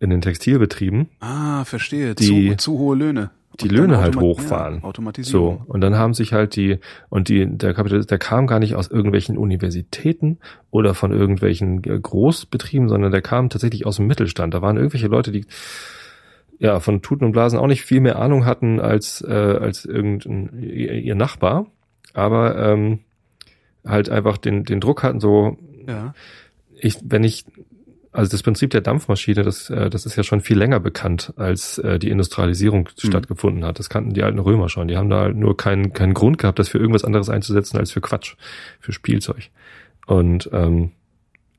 [SPEAKER 1] in den Textilbetrieben
[SPEAKER 3] Ah, verstehe.
[SPEAKER 1] Die-
[SPEAKER 3] zu, zu hohe Löhne.
[SPEAKER 1] die
[SPEAKER 3] Und
[SPEAKER 1] Löhne halt hochfahren.
[SPEAKER 3] Ja,
[SPEAKER 1] so und dann haben sich halt die und die der Kapitalist der kam gar nicht aus irgendwelchen Universitäten oder von irgendwelchen äh, Großbetrieben, sondern der kam tatsächlich aus dem Mittelstand. Da waren irgendwelche Leute, die ja von Tuten und Blasen auch nicht viel mehr Ahnung hatten als äh, als irgendein ihr Nachbar, aber ähm, halt einfach den den Druck hatten so
[SPEAKER 3] Ja.
[SPEAKER 1] ich, wenn ich, also das Prinzip der Dampfmaschine, das, äh, das ist ja schon viel länger bekannt, als äh, die Industrialisierung stattgefunden hat. Das kannten die alten Römer schon. Die haben da halt nur keinen, keinen Grund gehabt, das für irgendwas anderes einzusetzen als für Quatsch, für Spielzeug. Und ähm,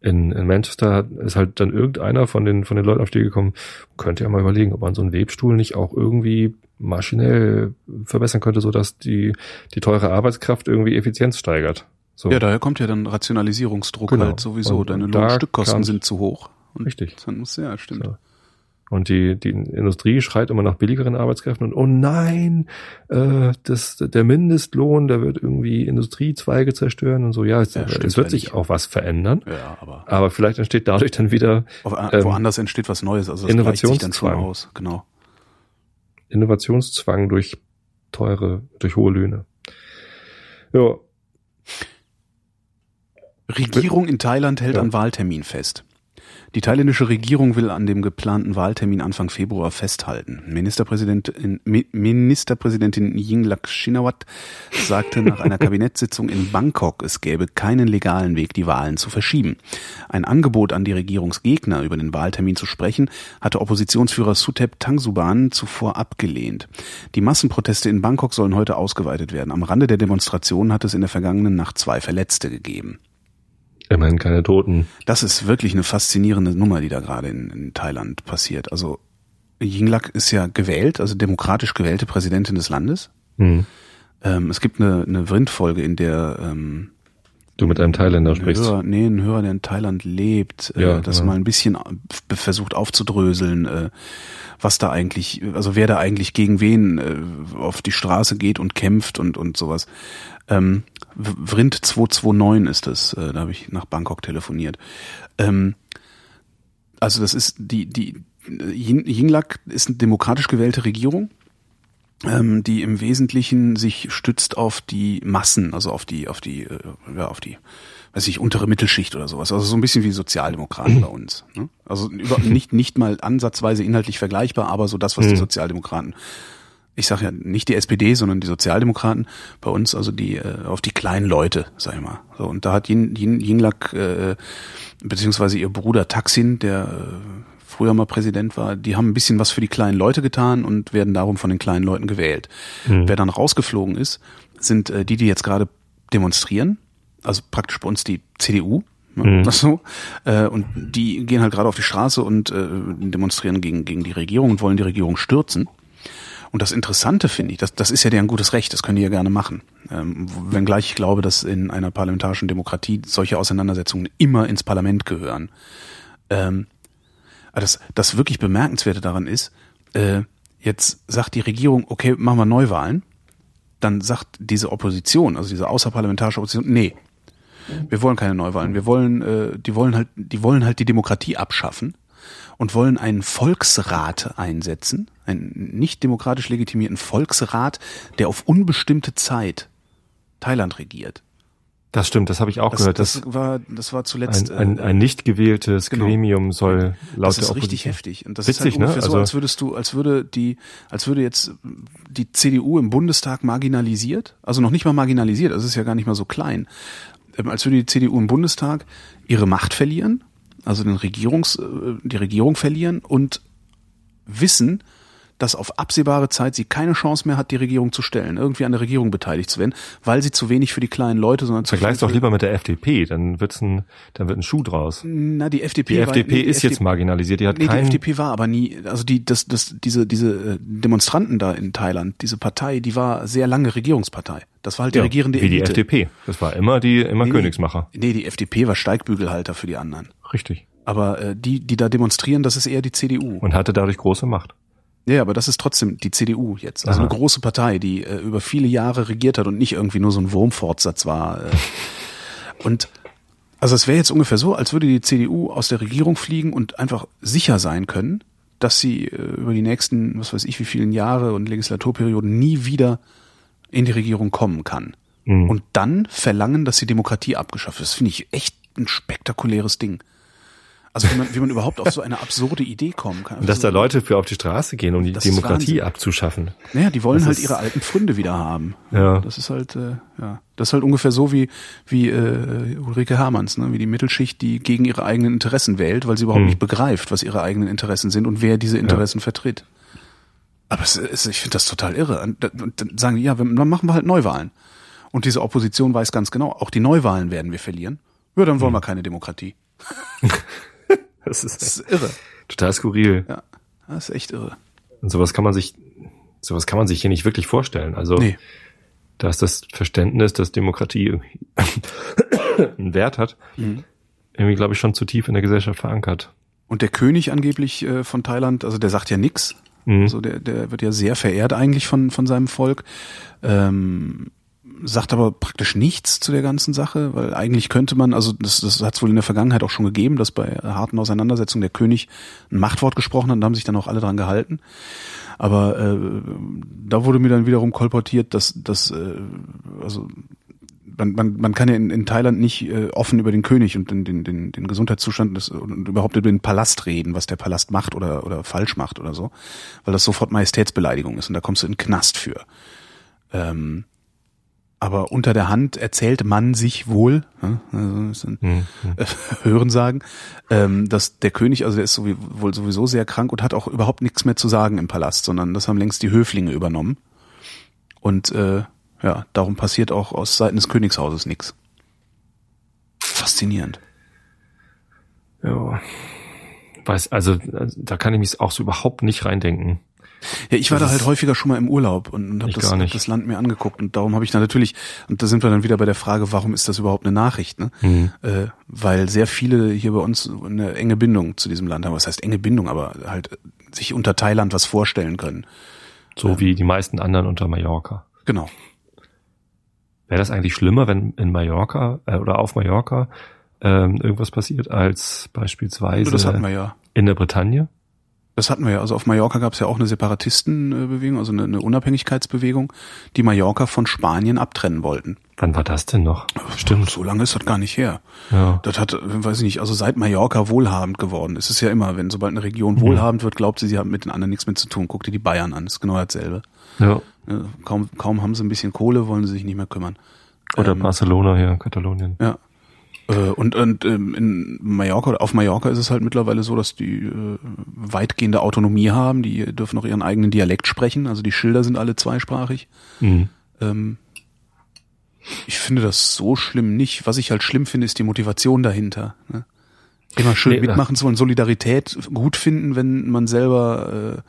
[SPEAKER 1] in, in Manchester hat- ist halt dann irgendeiner von den, von den Leuten auf die gekommen, könnte ja mal überlegen, ob man so einen Webstuhl nicht auch irgendwie maschinell verbessern könnte, so dass die, die teure Arbeitskraft irgendwie Effizienz steigert. So.
[SPEAKER 3] Ja, daher kommt ja dann Rationalisierungsdruck
[SPEAKER 1] Genau.
[SPEAKER 3] halt sowieso.
[SPEAKER 1] Und
[SPEAKER 3] Deine Lohnstückkosten sind zu hoch. Und
[SPEAKER 1] Richtig.
[SPEAKER 3] Dann muss, ja, stimmt.
[SPEAKER 1] So. Und die, die Industrie schreit immer nach billigeren Arbeitskräften und oh nein, äh, das, der Mindestlohn, der wird irgendwie Industriezweige zerstören und so. Ja, es,
[SPEAKER 3] Ja,
[SPEAKER 1] es wird sich auch was verändern,
[SPEAKER 3] Ja, aber
[SPEAKER 1] aber vielleicht entsteht dadurch dann wieder
[SPEAKER 3] äh,
[SPEAKER 1] Ähm,
[SPEAKER 3] woanders entsteht was Neues. Also das gleicht sich dann schon
[SPEAKER 1] Innovationszwang.
[SPEAKER 3] aus. Genau.
[SPEAKER 1] Innovationszwang durch teure, durch hohe Löhne. Ja,
[SPEAKER 3] Regierung in Thailand hält
[SPEAKER 1] Ja.
[SPEAKER 3] an Wahltermin fest. Die thailändische Regierung will an dem geplanten Wahltermin Anfang Februar festhalten. Ministerpräsidentin, Mi- Ministerpräsidentin Yingluck Shinawat sagte nach einer <laughs> Kabinettssitzung in Bangkok, es gäbe keinen legalen Weg, die Wahlen zu verschieben. Ein Angebot an die Regierungsgegner, über den Wahltermin zu sprechen, hatte Oppositionsführer Suthep Tangsuban zuvor abgelehnt. Die Massenproteste in Bangkok sollen heute ausgeweitet werden. Am Rande der Demonstrationen hat es in der vergangenen Nacht zwei Verletzte gegeben.
[SPEAKER 1] Immerhin keine Toten.
[SPEAKER 3] Das ist wirklich eine faszinierende Nummer, die da gerade in, in Thailand passiert. Also Yingluck ist ja gewählt, also demokratisch gewählte Präsidentin des Landes.
[SPEAKER 1] Hm.
[SPEAKER 3] Ähm, es gibt eine, eine Vrindfolge, in der ähm,
[SPEAKER 1] Du mit einem Thailänder
[SPEAKER 3] ein
[SPEAKER 1] sprichst.
[SPEAKER 3] Hörer, nee, ein Hörer, der in Thailand lebt,
[SPEAKER 1] Ja,
[SPEAKER 3] äh, das
[SPEAKER 1] ja.
[SPEAKER 3] mal ein bisschen f- versucht aufzudröseln, äh, was da eigentlich, also wer da eigentlich gegen wen äh, auf die Straße geht und kämpft und und sowas. Ähm, Vrind 229 ist das, äh, da habe ich nach Bangkok telefoniert. Ähm, also das ist die die Yin- Yingluck ist eine demokratisch gewählte Regierung ähm, die im Wesentlichen sich stützt auf die Massen, also auf die, auf die, äh, ja, auf die, weiß ich, untere Mittelschicht oder sowas. Also so ein bisschen wie Sozialdemokraten bei uns. Ne? Also über, <laughs> nicht, nicht mal ansatzweise inhaltlich vergleichbar, aber so das, was die
[SPEAKER 1] Mhm.
[SPEAKER 3] Sozialdemokraten, ich sage ja nicht die SPD, sondern die Sozialdemokraten bei uns, also die, äh, auf die kleinen Leute, sag ich mal. So, und da hat Yin, Yin, Yingluck, äh, beziehungsweise ihr Bruder Taksin, der äh, früher mal Präsident war, die haben ein bisschen was für die kleinen Leute getan und werden darum von den kleinen Leuten gewählt.
[SPEAKER 1] Mhm.
[SPEAKER 3] Wer dann rausgeflogen ist, sind äh, die, die jetzt gerade demonstrieren, also praktisch bei uns die CDU, ne,
[SPEAKER 1] Mhm.
[SPEAKER 3] das <laughs> so, äh, und die gehen halt gerade auf die Straße und äh, demonstrieren gegen, gegen die Regierung und wollen die Regierung stürzen. Und das Interessante finde ich, das, das ist ja deren gutes Recht, das können die ja gerne machen. Ähm, wenngleich ich glaube, dass in einer parlamentarischen Demokratie solche Auseinandersetzungen immer ins Parlament gehören. Ähm, aber das, das wirklich Bemerkenswerte daran ist, äh, jetzt sagt die Regierung, okay, machen wir Neuwahlen. Dann sagt diese Opposition, also diese außerparlamentarische Opposition, nee, wir wollen keine Neuwahlen. Wir wollen, äh, die wollen halt, die wollen halt die Demokratie abschaffen und wollen einen Volksrat einsetzen, einen nicht demokratisch legitimierten Volksrat, der auf unbestimmte Zeit Thailand regiert.
[SPEAKER 1] Das stimmt, das habe ich auch
[SPEAKER 3] Das,
[SPEAKER 1] gehört.
[SPEAKER 3] das war, das war zuletzt.
[SPEAKER 1] ein, ein, ein nicht gewähltes
[SPEAKER 3] genau.
[SPEAKER 1] Gremium soll laut
[SPEAKER 3] das
[SPEAKER 1] der
[SPEAKER 3] ist
[SPEAKER 1] Opposition.
[SPEAKER 3] richtig heftig. Und das
[SPEAKER 1] Witzig,
[SPEAKER 3] ist halt ungefähr
[SPEAKER 1] ne?
[SPEAKER 3] so,
[SPEAKER 1] Also-
[SPEAKER 3] als würdest du, als würde die, als würde jetzt die CDU im Bundestag marginalisiert, also noch nicht mal marginalisiert, also ist ja gar nicht mal so klein, ähm, als würde die CDU im Bundestag ihre Macht verlieren, also den Regierungs, äh, die Regierung verlieren und wissen, dass auf absehbare Zeit sie keine Chance mehr hat, die Regierung zu stellen, irgendwie an der Regierung beteiligt zu werden, weil sie zu wenig für die kleinen Leute, sondern
[SPEAKER 1] Vergleich's
[SPEAKER 3] viel
[SPEAKER 1] doch lieber mit der FDP, dann wird's ein, dann wird ein Schuh draus.
[SPEAKER 3] Na, die FDP,
[SPEAKER 1] Die
[SPEAKER 3] war-
[SPEAKER 1] FDP
[SPEAKER 3] nee, die
[SPEAKER 1] ist jetzt marginalisiert, die hat
[SPEAKER 3] Nee, die
[SPEAKER 1] keinen,
[SPEAKER 3] FDP war aber nie, also die, das, das, diese, diese äh, Demonstranten da in Thailand, diese Partei, die war sehr lange Regierungspartei. Das war halt die
[SPEAKER 1] ja,
[SPEAKER 3] regierende
[SPEAKER 1] wie die
[SPEAKER 3] Elite.
[SPEAKER 1] FDP. Das war immer die, immer
[SPEAKER 3] Nee,
[SPEAKER 1] Königsmacher.
[SPEAKER 3] Nee, die FDP war Steigbügelhalter für die anderen.
[SPEAKER 1] Richtig.
[SPEAKER 3] Aber äh, die, die da demonstrieren, das ist eher die CDU.
[SPEAKER 1] Und hatte dadurch große Macht.
[SPEAKER 3] Ja, aber das ist trotzdem die CDU jetzt. Also
[SPEAKER 1] Aha.
[SPEAKER 3] eine große Partei, die äh, über viele Jahre regiert hat und nicht irgendwie nur so ein Wurmfortsatz war. Äh. <laughs> Und also es wäre jetzt ungefähr so, als würde die CDU aus der Regierung fliegen und einfach sicher sein können, dass sie äh, über die nächsten, was weiß ich, wie vielen Jahre und Legislaturperioden nie wieder in die Regierung kommen kann.
[SPEAKER 1] Mhm.
[SPEAKER 3] Und dann verlangen, dass die Demokratie abgeschafft wird. Das finde ich echt ein spektakuläres Ding. Also wie man, wie man überhaupt auf so eine absurde Idee kommen kann.
[SPEAKER 1] Und dass
[SPEAKER 3] Also,
[SPEAKER 1] da Leute für auf die Straße gehen, um die
[SPEAKER 3] Das
[SPEAKER 1] Demokratie abzuschaffen.
[SPEAKER 3] naja, die wollen
[SPEAKER 1] Das
[SPEAKER 3] halt ihre alten Pfründe wieder haben.
[SPEAKER 1] Ja.
[SPEAKER 3] Das ist halt, äh, ja, das ist halt ungefähr so wie wie äh, Ulrike Hermanns, ne? wie die Mittelschicht, die gegen ihre eigenen Interessen wählt, weil sie überhaupt
[SPEAKER 1] Hm.
[SPEAKER 3] nicht begreift, was ihre eigenen Interessen sind und wer diese Interessen vertritt. Aber es ist, ich finde das total irre. Und da- und dann sagen die, ja, dann machen wir halt Neuwahlen. Und diese Opposition weiß ganz genau, auch die Neuwahlen werden wir verlieren. Ja, dann wollen
[SPEAKER 1] Hm.
[SPEAKER 3] wir keine Demokratie. <laughs>
[SPEAKER 1] Das ist
[SPEAKER 3] Das ist irre.
[SPEAKER 1] total skurril.
[SPEAKER 3] Ja, das ist echt irre.
[SPEAKER 1] Und sowas kann man sich, sowas kann man sich hier nicht wirklich vorstellen. Also,
[SPEAKER 3] Nee.
[SPEAKER 1] da ist das Verständnis, dass Demokratie <coughs> einen Wert hat,
[SPEAKER 3] Mhm.
[SPEAKER 1] irgendwie, glaube ich, schon zu tief in der Gesellschaft verankert.
[SPEAKER 3] Und der König angeblich äh, von Thailand, also der sagt ja nix.
[SPEAKER 1] Mhm.
[SPEAKER 3] Also der, der wird ja sehr verehrt eigentlich von, von seinem Volk. Ähm, sagt aber praktisch nichts zu der ganzen Sache, weil eigentlich könnte man, also das, das hat es wohl in der Vergangenheit auch schon gegeben, dass bei harten Auseinandersetzungen der König ein Machtwort gesprochen hat und da haben sich dann auch alle dran gehalten. Aber äh, da wurde mir dann wiederum kolportiert, dass, dass äh, also man, man, man kann ja in, in Thailand nicht äh, offen über den König und den, den, den, den Gesundheitszustand des, und überhaupt über den Palast reden, was der Palast macht oder, oder falsch macht oder so, weil das sofort Majestätsbeleidigung ist und da kommst du in den Knast für. Ähm, aber unter der Hand erzählt man sich wohl, ne, also ein
[SPEAKER 1] Mhm. <laughs>
[SPEAKER 3] Hören sagen, ähm, dass der König, also der ist wohl sowieso sehr krank und hat auch überhaupt nichts mehr zu sagen im Palast, sondern das haben längst die Höflinge übernommen. Und äh, ja, darum passiert auch aus Seiten des Königshauses nichts. Faszinierend.
[SPEAKER 1] Ja. Weiß, also, da kann ich mich auch so überhaupt nicht reindenken.
[SPEAKER 3] Ja, ich war
[SPEAKER 1] Das
[SPEAKER 3] da halt häufiger schon mal im Urlaub und, und habe das, hab das Land mir angeguckt und darum habe ich dann natürlich, und da sind wir dann wieder bei der Frage, warum ist das überhaupt eine Nachricht? Ne?
[SPEAKER 1] Mhm.
[SPEAKER 3] Äh, weil sehr viele hier bei uns eine enge Bindung zu diesem Land haben. Was heißt enge Bindung, aber halt sich unter Thailand was vorstellen können.
[SPEAKER 1] So wie die meisten anderen unter Mallorca.
[SPEAKER 3] Genau.
[SPEAKER 1] Wäre das eigentlich schlimmer, wenn in Mallorca äh, oder auf Mallorca ähm, irgendwas passiert, als beispielsweise
[SPEAKER 3] wir ja.
[SPEAKER 1] in der Bretagne?
[SPEAKER 3] Das hatten wir ja. Also auf Mallorca gab es ja auch eine Separatistenbewegung, also eine, eine Unabhängigkeitsbewegung, die Mallorca von Spanien abtrennen wollten.
[SPEAKER 1] Wann war das denn noch? Stimmt.
[SPEAKER 3] So lange ist das gar nicht her.
[SPEAKER 1] Ja.
[SPEAKER 3] Das hat, weiß ich nicht, also seit Mallorca wohlhabend geworden ist es ja immer, wenn sobald eine Region wohlhabend wird, glaubt sie, sie haben mit den anderen nichts mehr zu tun. Guck dir die Bayern an, ist genau dasselbe.
[SPEAKER 1] ja.
[SPEAKER 3] Kaum, kaum haben sie ein bisschen Kohle, wollen sie sich nicht mehr kümmern.
[SPEAKER 1] Oder
[SPEAKER 3] Ähm,
[SPEAKER 1] Barcelona hier, Katalonien.
[SPEAKER 3] Ja. Äh, und und ähm, in Mallorca, auf Mallorca ist es halt mittlerweile so, dass die äh, weitgehende Autonomie haben. Die dürfen auch ihren eigenen Dialekt sprechen. Also die Schilder sind alle zweisprachig.
[SPEAKER 1] Mhm.
[SPEAKER 3] Ähm, ich finde das so schlimm nicht. Was ich halt schlimm finde, ist die Motivation dahinter. Ne? Immer schön
[SPEAKER 1] Nee,
[SPEAKER 3] mitmachen zu wollen, Solidarität gut finden, wenn man selber äh,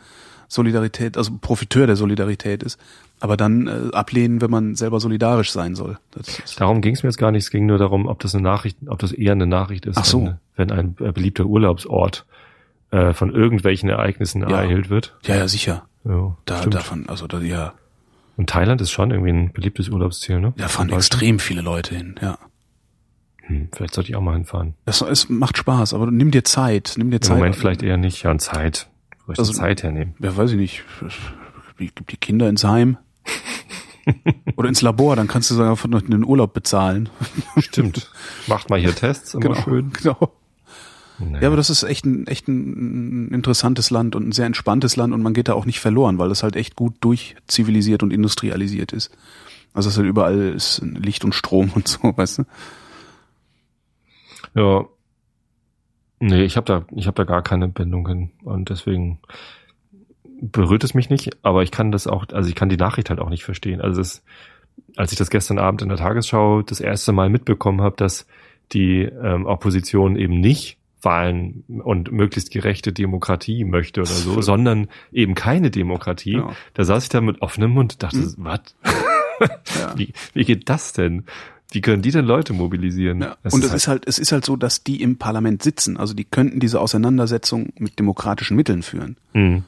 [SPEAKER 3] Solidarität, also Profiteur der Solidarität ist, aber dann äh, ablehnen, wenn man selber solidarisch sein soll. Das
[SPEAKER 1] Darum ging es mir jetzt gar nicht. Es ging nur darum, ob das eine Nachricht, ob das eher eine Nachricht ist,
[SPEAKER 3] so.
[SPEAKER 1] wenn, wenn ein äh, beliebter Urlaubsort äh, von irgendwelchen Ereignissen
[SPEAKER 3] Ja.
[SPEAKER 1] ereilt wird.
[SPEAKER 3] ja, ja, sicher.
[SPEAKER 1] Ja,
[SPEAKER 3] Da,
[SPEAKER 1] stimmt.
[SPEAKER 3] davon, also da, ja,
[SPEAKER 1] Und Thailand ist schon irgendwie ein beliebtes Urlaubsziel, ne?
[SPEAKER 3] da fahren extrem viele Leute hin, ja.
[SPEAKER 1] Hm, vielleicht sollte ich auch mal hinfahren.
[SPEAKER 3] Es, es macht Spaß, aber nimm dir Zeit, nimm dir
[SPEAKER 1] Im
[SPEAKER 3] Zeit.
[SPEAKER 1] Moment vielleicht eher nicht. Ja, und Zeit. Wo ich
[SPEAKER 3] Also-
[SPEAKER 1] die Zeit hernehmen?
[SPEAKER 3] Ja, weiß ich nicht. Gib die Kinder ins Heim. <laughs> Oder ins Labor, dann kannst du sogar von den Urlaub bezahlen.
[SPEAKER 1] Stimmt. Macht mal hier <laughs> Tests, immer
[SPEAKER 3] Genau,
[SPEAKER 1] schön.
[SPEAKER 3] genau.
[SPEAKER 1] Nee.
[SPEAKER 3] Ja, aber das ist echt ein, echt ein interessantes Land und ein sehr entspanntes Land und man geht da auch nicht verloren, weil das halt echt gut durchzivilisiert und industrialisiert ist. Also es ist halt überall ist Licht und Strom und so, weißt du?
[SPEAKER 1] Ja. Nee, ich habe da, ich habe da gar keine Bindung hin. Und deswegen berührt es mich nicht, aber ich kann das auch, also ich kann die Nachricht halt auch nicht verstehen. Also das, als ich das gestern Abend in der Tagesschau das erste Mal mitbekommen habe, dass die ähm, Opposition eben nicht Wahlen und möglichst gerechte Demokratie möchte oder so, <laughs> sondern eben keine Demokratie.
[SPEAKER 3] Ja.
[SPEAKER 1] Da saß ich da mit offenem Mund und dachte,
[SPEAKER 3] Mhm.
[SPEAKER 1] was? <laughs> <laughs>
[SPEAKER 3] Ja.
[SPEAKER 1] Wie, wie geht das denn? Wie können die denn Leute mobilisieren?
[SPEAKER 3] Ja. Und es
[SPEAKER 1] halt-
[SPEAKER 3] ist halt, es ist halt so, dass die im Parlament sitzen. Also die könnten diese Auseinandersetzung mit demokratischen Mitteln führen.
[SPEAKER 1] Mhm.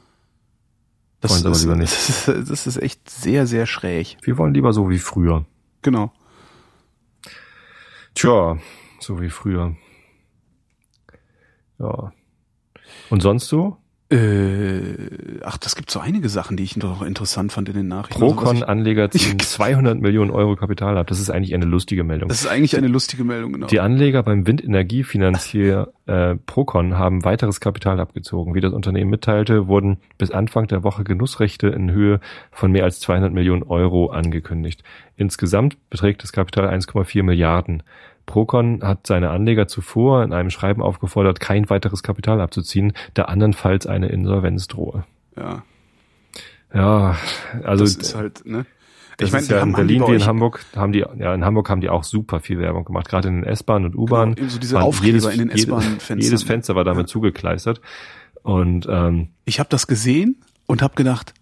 [SPEAKER 3] Das
[SPEAKER 1] Wollen sie aber lieber nicht. <laughs>
[SPEAKER 3] Das ist, das ist echt sehr, sehr schräg.
[SPEAKER 1] Wir wollen lieber so wie früher.
[SPEAKER 3] Genau.
[SPEAKER 1] Tja, so wie früher. Ja. Und sonst so?
[SPEAKER 3] Äh, ach, das gibt so einige Sachen, die ich noch interessant fand in den Nachrichten. Also,
[SPEAKER 1] Procon-Anleger <laughs> ziehen 200 Millionen Euro Kapital ab. Das ist eigentlich eine lustige Meldung.
[SPEAKER 3] Das ist eigentlich eine lustige Meldung, genau.
[SPEAKER 1] Die Anleger beim Windenergiefinanzier <laughs> äh, Procon haben weiteres Kapital abgezogen. Wie das Unternehmen mitteilte, wurden bis Anfang der Woche Genussrechte in Höhe von mehr als 200 Millionen Euro angekündigt. Insgesamt beträgt das Kapital 1,4 Milliarden. Procon hat seine Anleger zuvor in einem Schreiben aufgefordert, kein weiteres Kapital abzuziehen, da andernfalls eine Insolvenz drohe.
[SPEAKER 3] ja,
[SPEAKER 1] Ja, also
[SPEAKER 3] das ist halt, ne?
[SPEAKER 1] das
[SPEAKER 3] ich meine,
[SPEAKER 1] ist ja in Berlin wie in Hamburg haben die ja in Hamburg haben die auch super viel Werbung gemacht, gerade in den S-Bahn und U-Bahn.
[SPEAKER 3] Genau, so diese Aufkleber in den S-Bahn-Fenstern.
[SPEAKER 1] Jedes Fenster war damit zugekleistert und ähm,
[SPEAKER 3] Ich habe das gesehen und habe gedacht,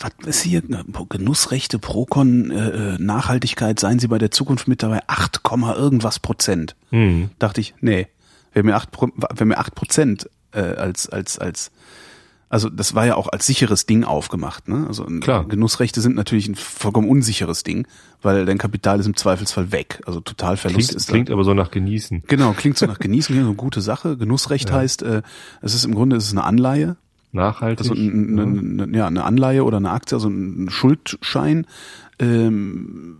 [SPEAKER 3] was ist hier? Genussrechte, Procon, äh, äh, Nachhaltigkeit, seien Sie bei der Zukunft mit dabei? 8, Komma irgendwas Prozent.
[SPEAKER 1] hm,
[SPEAKER 3] Dachte ich, nee, wenn mir 8, Pro- wenn mir 8 Prozent äh, als, als, als, also das war ja auch als sicheres Ding aufgemacht. Ne? Also
[SPEAKER 1] Klar.
[SPEAKER 3] Genussrechte sind natürlich ein vollkommen unsicheres Ding, weil dein Kapital ist im Zweifelsfall weg. Also total Verlust
[SPEAKER 1] klingt,
[SPEAKER 3] ist da.
[SPEAKER 1] klingt aber so nach genießen.
[SPEAKER 3] Genau, klingt so nach Genießen, <laughs> klingt so eine gute Sache. Genussrecht heißt, äh, es ist im Grunde es ist eine Anleihe,
[SPEAKER 1] Nachhaltig.
[SPEAKER 3] also ein,
[SPEAKER 1] ja.
[SPEAKER 3] ja, eine Anleihe oder eine Aktie, also ein Schuldschein. Ähm,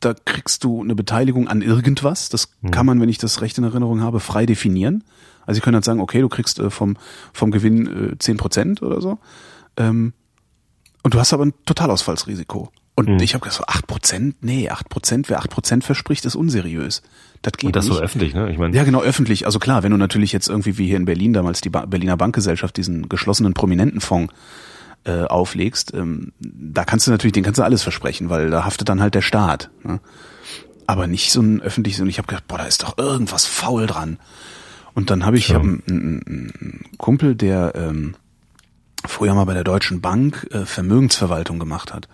[SPEAKER 3] da kriegst du eine Beteiligung an irgendwas. Das
[SPEAKER 1] Mhm.
[SPEAKER 3] kann man, wenn ich das recht in Erinnerung habe, frei definieren. Also ich kann halt sagen, okay, du kriegst äh, vom, vom Gewinn äh, 10 Prozent oder so. Ähm, und du hast aber ein Totalausfallsrisiko. Und
[SPEAKER 1] Mhm.
[SPEAKER 3] ich habe gesagt, so 8 Prozent? Nee, 8 Prozent, wer 8 Prozent verspricht, ist unseriös. Das geht
[SPEAKER 1] und das
[SPEAKER 3] nicht.
[SPEAKER 1] so öffentlich, ne? Ich meine,
[SPEAKER 3] Ja, genau, öffentlich. Also klar, wenn du natürlich jetzt irgendwie wie hier in Berlin damals die ba Berliner Bankgesellschaft diesen geschlossenen Prominentenfonds äh, auflegst, ähm, da kannst du natürlich, den kannst du alles versprechen, weil da haftet dann halt der Staat. Ne? Aber nicht so ein öffentliches, und ich habe gedacht, boah, da ist doch irgendwas faul dran. Und dann habe ich, ich
[SPEAKER 1] Ja.
[SPEAKER 3] hab einen, einen, einen Kumpel, der ähm, früher mal bei der Deutschen Bank äh, Vermögensverwaltung gemacht hat.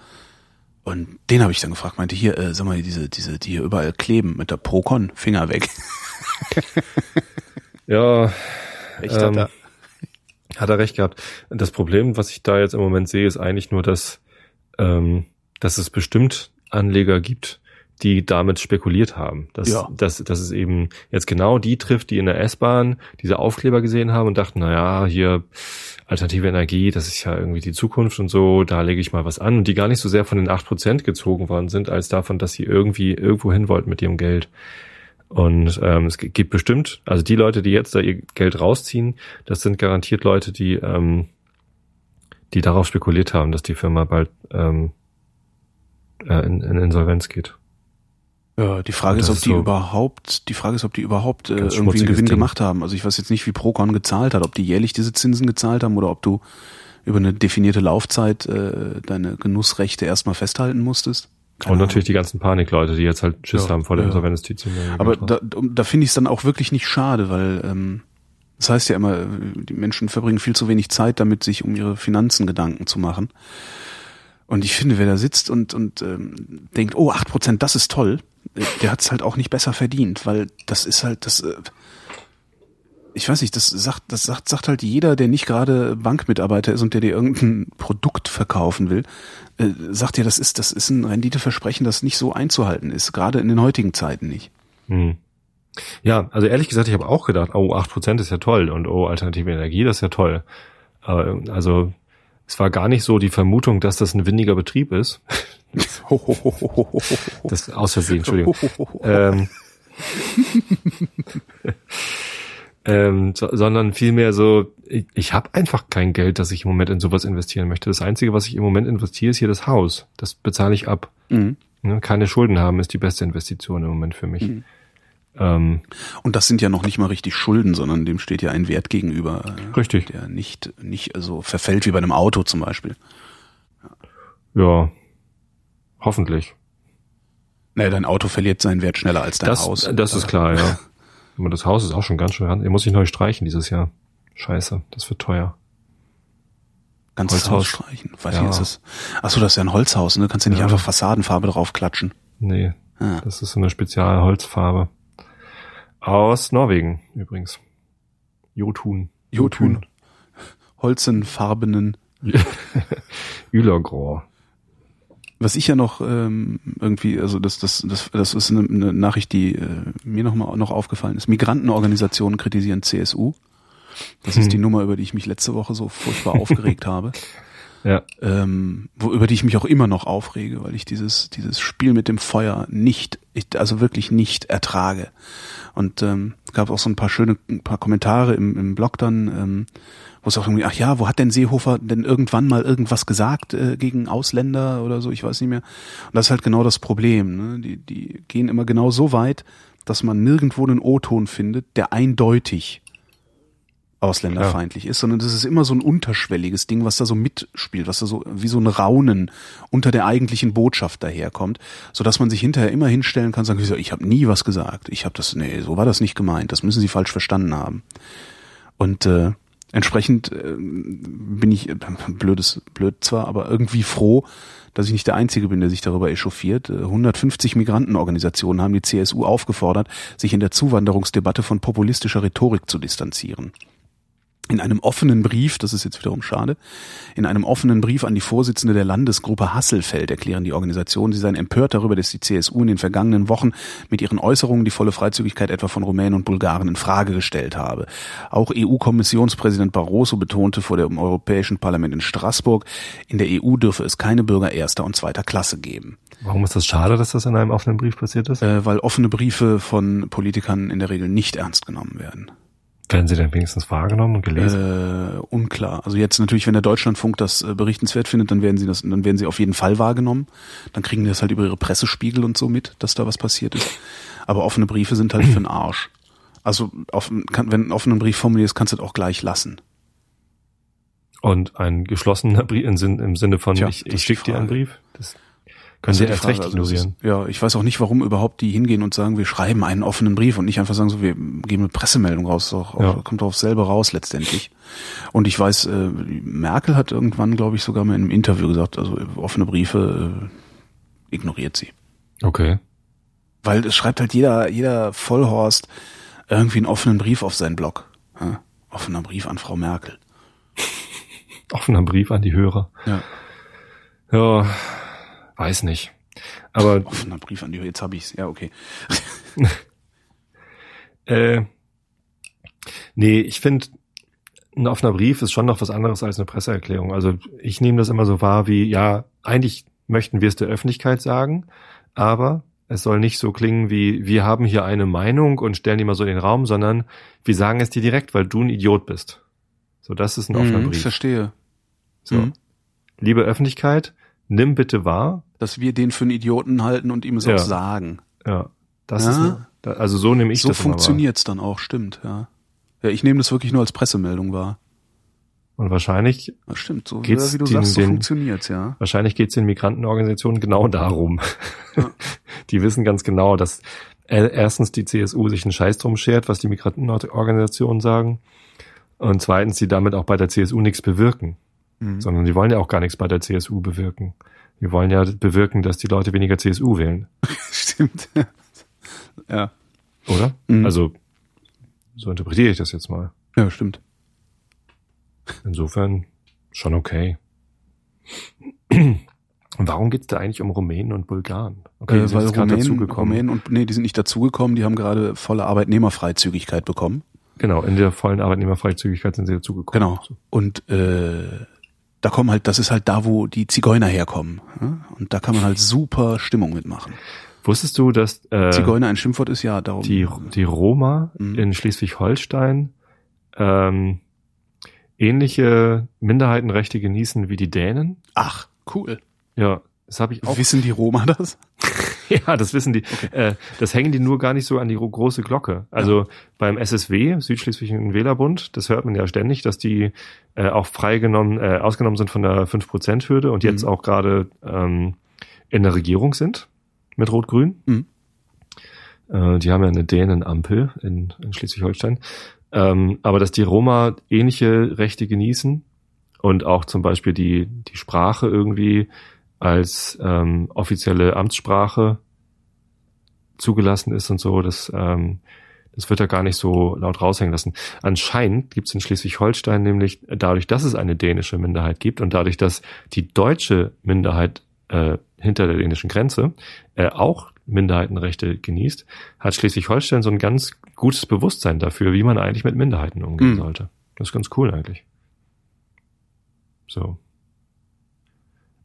[SPEAKER 3] Und den habe ich dann gefragt, meinte, hier, äh, sag mal, diese, diese, die hier überall kleben mit der Procon, Finger weg. <laughs>
[SPEAKER 1] ja,
[SPEAKER 3] Echt,
[SPEAKER 1] Ähm,
[SPEAKER 3] hat er.
[SPEAKER 1] hat er recht gehabt. Das Problem, was ich da jetzt im Moment sehe, ist eigentlich nur, dass, ähm, dass es bestimmt Anleger gibt, die damit spekuliert haben. Dass,
[SPEAKER 3] Ja.
[SPEAKER 1] dass, dass es eben jetzt genau die trifft, die in der S-Bahn diese Aufkleber gesehen haben und dachten, na ja, hier alternative Energie, das ist ja irgendwie die Zukunft und so, da lege ich mal was an. Und die gar nicht so sehr von den 8% gezogen worden sind, als davon, dass sie irgendwie irgendwo hin wollten mit ihrem Geld. Und ähm, es gibt bestimmt, also die Leute, die jetzt da ihr Geld rausziehen, das sind garantiert Leute, die, ähm, die darauf spekuliert haben, dass die Firma bald ähm, äh, in, in Insolvenz geht.
[SPEAKER 3] Ja, die Frage ist, ob die
[SPEAKER 1] so
[SPEAKER 3] überhaupt, die Frage ist, ob die überhaupt äh, irgendwie einen Gewinn
[SPEAKER 1] Ding.
[SPEAKER 3] gemacht haben. Also ich weiß jetzt nicht, wie Procon gezahlt hat, ob die jährlich diese Zinsen gezahlt haben oder ob du über eine definierte Laufzeit äh, deine Genussrechte erstmal festhalten musstest. Keine
[SPEAKER 1] Und natürlich die ganzen Panikleute, die jetzt halt Schiss
[SPEAKER 3] Ja,
[SPEAKER 1] haben vor der
[SPEAKER 3] ja.
[SPEAKER 1] Insolvenz-Tizien.
[SPEAKER 3] Aber da, da finde ich es dann auch wirklich nicht schade, weil ähm, das heißt ja immer, die Menschen verbringen viel zu wenig Zeit damit, sich um ihre Finanzen Gedanken zu machen. Und ich finde, wer da sitzt und, und ähm, denkt, oh, acht Prozent, das ist toll, der hat es halt auch nicht besser verdient, weil das ist halt das. Äh, ich weiß nicht, das sagt, das sagt, sagt halt jeder, der nicht gerade Bankmitarbeiter ist und der dir irgendein Produkt verkaufen will, äh, sagt dir, das ist, das ist ein Renditeversprechen, das nicht so einzuhalten ist, gerade in den heutigen Zeiten nicht.
[SPEAKER 1] Hm. Ja, also ehrlich gesagt, ich habe auch gedacht, oh, 8% ist ja toll und oh, alternative Energie, das ist ja toll. Aber also es war gar nicht so die Vermutung, dass das ein windiger Betrieb ist. Das aus Versehen, Entschuldigung. <laughs> ähm, ähm, so, sondern vielmehr so, ich, ich habe einfach kein Geld, das ich im Moment in sowas investieren möchte. Das Einzige, was ich im Moment investiere, ist hier das Haus. Das bezahle ich ab.
[SPEAKER 3] Mhm.
[SPEAKER 1] Ne? Keine Schulden haben ist die beste Investition im Moment für mich.
[SPEAKER 3] Mhm.
[SPEAKER 1] Ähm,
[SPEAKER 3] Und das sind ja noch nicht mal richtig Schulden, sondern dem steht ja ein Wert gegenüber, äh,
[SPEAKER 1] richtig.
[SPEAKER 3] der nicht, nicht so verfällt wie bei einem Auto zum Beispiel.
[SPEAKER 1] Ja. Hoffentlich.
[SPEAKER 3] Naja, dein Auto verliert seinen Wert schneller als dein
[SPEAKER 1] Das,
[SPEAKER 3] Haus.
[SPEAKER 1] das ist klar, ja. <laughs> Aber das Haus ist auch schon ganz schön ran. muss ich neu streichen dieses Jahr. Scheiße, das wird teuer.
[SPEAKER 3] Ganz das
[SPEAKER 1] Holzhaus.
[SPEAKER 3] Haus streichen. Weiß
[SPEAKER 1] Ja.
[SPEAKER 3] nicht, ist das. Achso, das ist ja ein Holzhaus, ne? Kannst ja nicht
[SPEAKER 1] Ja.
[SPEAKER 3] einfach Fassadenfarbe drauf klatschen.
[SPEAKER 1] Nee,
[SPEAKER 3] Ah.
[SPEAKER 1] das ist so eine Spezialholzfarbe. Aus Norwegen übrigens. Jotun.
[SPEAKER 3] Jotun. Holzenfarbenen. <laughs>
[SPEAKER 1] Ülergrau.
[SPEAKER 3] Was ich ja noch ähm, irgendwie, also das, das, das, das ist eine, eine Nachricht, die äh, mir noch mal noch aufgefallen ist. Migrantenorganisationen kritisieren CSU. Das
[SPEAKER 1] Hm.
[SPEAKER 3] ist die Nummer, über die ich mich letzte Woche so furchtbar aufgeregt <laughs> habe.
[SPEAKER 1] Ja.
[SPEAKER 3] ähm, wo, über die ich mich auch immer noch aufrege, weil ich dieses, dieses Spiel mit dem Feuer nicht, ich, also wirklich nicht ertrage. Und ähm, gab auch so ein paar schöne, ein paar Kommentare im, im Blog dann, ähm, wo es auch irgendwie, ach ja, wo hat denn Seehofer denn irgendwann mal irgendwas gesagt äh, gegen Ausländer oder so, ich weiß nicht mehr. Und das ist halt genau das Problem. Ne? Die, die gehen immer genau so weit, dass man nirgendwo einen O-Ton findet, der eindeutig ausländerfeindlich ist, sondern das ist immer so ein unterschwelliges Ding, was da so mitspielt, was da so wie so ein Raunen unter der eigentlichen Botschaft daherkommt, so dass man sich hinterher immer hinstellen kann und sagen, ich habe nie was gesagt, ich habe das, nee, so war das nicht gemeint, das müssen Sie falsch verstanden haben. Und äh, entsprechend äh, bin ich, äh, <laughs> blödes, blöd zwar, aber irgendwie froh, dass ich nicht der Einzige bin, der sich darüber echauffiert. Äh, 150 Migrantenorganisationen haben die CSU aufgefordert, sich in der Zuwanderungsdebatte von populistischer Rhetorik zu distanzieren. In einem offenen Brief, das ist jetzt wiederum schade, in einem offenen Brief an die Vorsitzende der Landesgruppe Hasselfeld erklären die Organisationen, sie seien empört darüber, dass die CSU in den vergangenen Wochen mit ihren Äußerungen die volle Freizügigkeit etwa von Rumänen und Bulgaren in Frage gestellt habe. Auch EU-Kommissionspräsident Barroso betonte vor dem Europäischen Parlament in Straßburg, in der EU dürfe es keine Bürger erster und zweiter Klasse geben.
[SPEAKER 1] Warum ist das schade, dass das in einem offenen Brief passiert ist?
[SPEAKER 3] Äh, weil offene Briefe von Politikern in der Regel nicht ernst genommen werden.
[SPEAKER 1] Werden sie denn wenigstens wahrgenommen und gelesen?
[SPEAKER 3] Äh, unklar. Also jetzt natürlich, wenn der Deutschlandfunk das äh, berichtenswert findet, dann werden sie das, dann werden sie auf jeden Fall wahrgenommen. Dann kriegen die das halt über ihre Pressespiegel und so mit, dass da was passiert ist. Aber offene Briefe sind halt für den Arsch. Also auf, kann, wenn ein offener Brief formuliert ist, kannst du das auch gleich lassen.
[SPEAKER 1] Und ein geschlossener Brief im Sinne, von,
[SPEAKER 3] Tja,
[SPEAKER 1] ich, ich schicke dir einen. Brief? Das können sie
[SPEAKER 3] die
[SPEAKER 1] erst recht.
[SPEAKER 3] Also
[SPEAKER 1] ignorieren.
[SPEAKER 3] Ist, ja, ich weiß auch nicht, warum überhaupt die hingehen und sagen, wir schreiben einen offenen Brief und nicht einfach sagen, so, wir geben eine Pressemeldung raus. Doch,
[SPEAKER 1] Ja.
[SPEAKER 3] Kommt doch selber raus letztendlich. Und ich weiß, äh, Merkel hat irgendwann, glaube ich, sogar mal in einem Interview gesagt, also offene Briefe äh, ignoriert sie.
[SPEAKER 1] Okay.
[SPEAKER 3] Weil es schreibt halt jeder, jeder Vollhorst irgendwie einen offenen Brief auf seinen Blog. Ja? Offener Brief an Frau Merkel. <laughs>
[SPEAKER 1] Offener Brief an die Hörer.
[SPEAKER 3] Ja.
[SPEAKER 1] Ja, weiß nicht. Aber
[SPEAKER 3] Offener Brief an die Jetzt hab ich's. Ja, okay. <laughs>
[SPEAKER 1] Äh, nee, ich finde, ein offener Brief ist schon noch was anderes als eine Presseerklärung. Also ich nehme das immer so wahr wie, ja, eigentlich möchten wir es der Öffentlichkeit sagen, aber es soll nicht so klingen wie, wir haben hier eine Meinung und stellen die mal so in den Raum, sondern wir sagen es dir direkt, weil du ein Idiot bist. So, das ist ein offener
[SPEAKER 3] Mhm, ich
[SPEAKER 1] Brief.
[SPEAKER 3] verstehe.
[SPEAKER 1] So.
[SPEAKER 3] Mhm.
[SPEAKER 1] Liebe Öffentlichkeit, nimm bitte wahr,
[SPEAKER 3] Dass wir den für einen Idioten halten und ihm es
[SPEAKER 1] Ja.
[SPEAKER 3] auch sagen.
[SPEAKER 1] Ja. Das
[SPEAKER 3] Ja.
[SPEAKER 1] ist, eine, also so nehme ich
[SPEAKER 3] so
[SPEAKER 1] das immer wahr.
[SPEAKER 3] funktioniert's dann auch, stimmt, ja. Ja, ich nehme das wirklich nur als Pressemeldung wahr.
[SPEAKER 1] Und wahrscheinlich,
[SPEAKER 3] Das stimmt, so
[SPEAKER 1] Geht's
[SPEAKER 3] wie du
[SPEAKER 1] den-
[SPEAKER 3] sagst, so funktioniert's, ja.
[SPEAKER 1] wahrscheinlich geht es den Migrantenorganisationen genau darum.
[SPEAKER 3] Ja. <laughs>
[SPEAKER 1] Die wissen ganz genau, dass erstens die CSU sich einen Scheiß drum schert, was die Migrantenorganisationen sagen. Und zweitens, die damit auch bei der CSU nichts bewirken.
[SPEAKER 3] Mhm.
[SPEAKER 1] Sondern die wollen ja auch gar nichts bei der CSU bewirken. Die wollen ja bewirken, dass die Leute weniger CSU wählen. <laughs>
[SPEAKER 3] Stimmt. <laughs> ja.
[SPEAKER 1] Oder?
[SPEAKER 3] Mhm.
[SPEAKER 1] Also, so interpretiere ich das jetzt mal.
[SPEAKER 3] Ja, stimmt.
[SPEAKER 1] Insofern schon okay. Und warum geht's da eigentlich um Rumänen und Bulgaren? Okay,
[SPEAKER 3] äh, weil Rumänen,
[SPEAKER 1] dazugekommen.
[SPEAKER 3] Rumänen und nee, die sind nicht dazugekommen, die haben gerade volle Arbeitnehmerfreizügigkeit bekommen.
[SPEAKER 1] Genau, in der vollen Arbeitnehmerfreizügigkeit sind sie dazugekommen.
[SPEAKER 3] Genau. Und äh, da kommen halt, das ist halt da, wo die Zigeuner herkommen. Ja? Und da kann man halt super Stimmung mitmachen.
[SPEAKER 1] Wusstest du, dass äh,
[SPEAKER 3] Zigeuner ein Schimpfwort ist, ja, darum.
[SPEAKER 1] die, die Roma
[SPEAKER 3] Mhm.
[SPEAKER 1] in Schleswig-Holstein ähm, ähnliche Minderheitenrechte genießen wie die Dänen?
[SPEAKER 3] Ach, cool.
[SPEAKER 1] Ja, das habe ich auch
[SPEAKER 3] Wissen die Roma das? <laughs> <laughs>
[SPEAKER 1] Ja, das wissen die. Äh, das hängen die nur gar nicht so an die ro- große Glocke. Also beim SSW, Südschleswigischen Wählerbund, das hört man ja ständig, dass die äh, auch freigenommen, äh, ausgenommen sind von der 5%-Hürde und jetzt
[SPEAKER 3] Mhm.
[SPEAKER 1] auch gerade ähm, in der Regierung sind mit Rot-Grün.
[SPEAKER 3] Mhm.
[SPEAKER 1] Äh, die haben ja eine Dänenampel in, in Schleswig-Holstein. Ähm, aber dass die Roma ähnliche Rechte genießen und auch zum Beispiel die, die Sprache irgendwie als ähm, offizielle Amtssprache zugelassen ist und so, das, ähm, das wird da gar nicht so laut raushängen lassen. Anscheinend gibt es in Schleswig-Holstein nämlich dadurch, dass es eine dänische Minderheit gibt und dadurch, dass die deutsche Minderheit äh, hinter der dänischen Grenze äh, auch Minderheitenrechte genießt, hat Schleswig-Holstein so ein ganz gutes Bewusstsein dafür, wie man eigentlich mit Minderheiten umgehen
[SPEAKER 3] Mhm.
[SPEAKER 1] sollte. Das ist ganz cool eigentlich. So.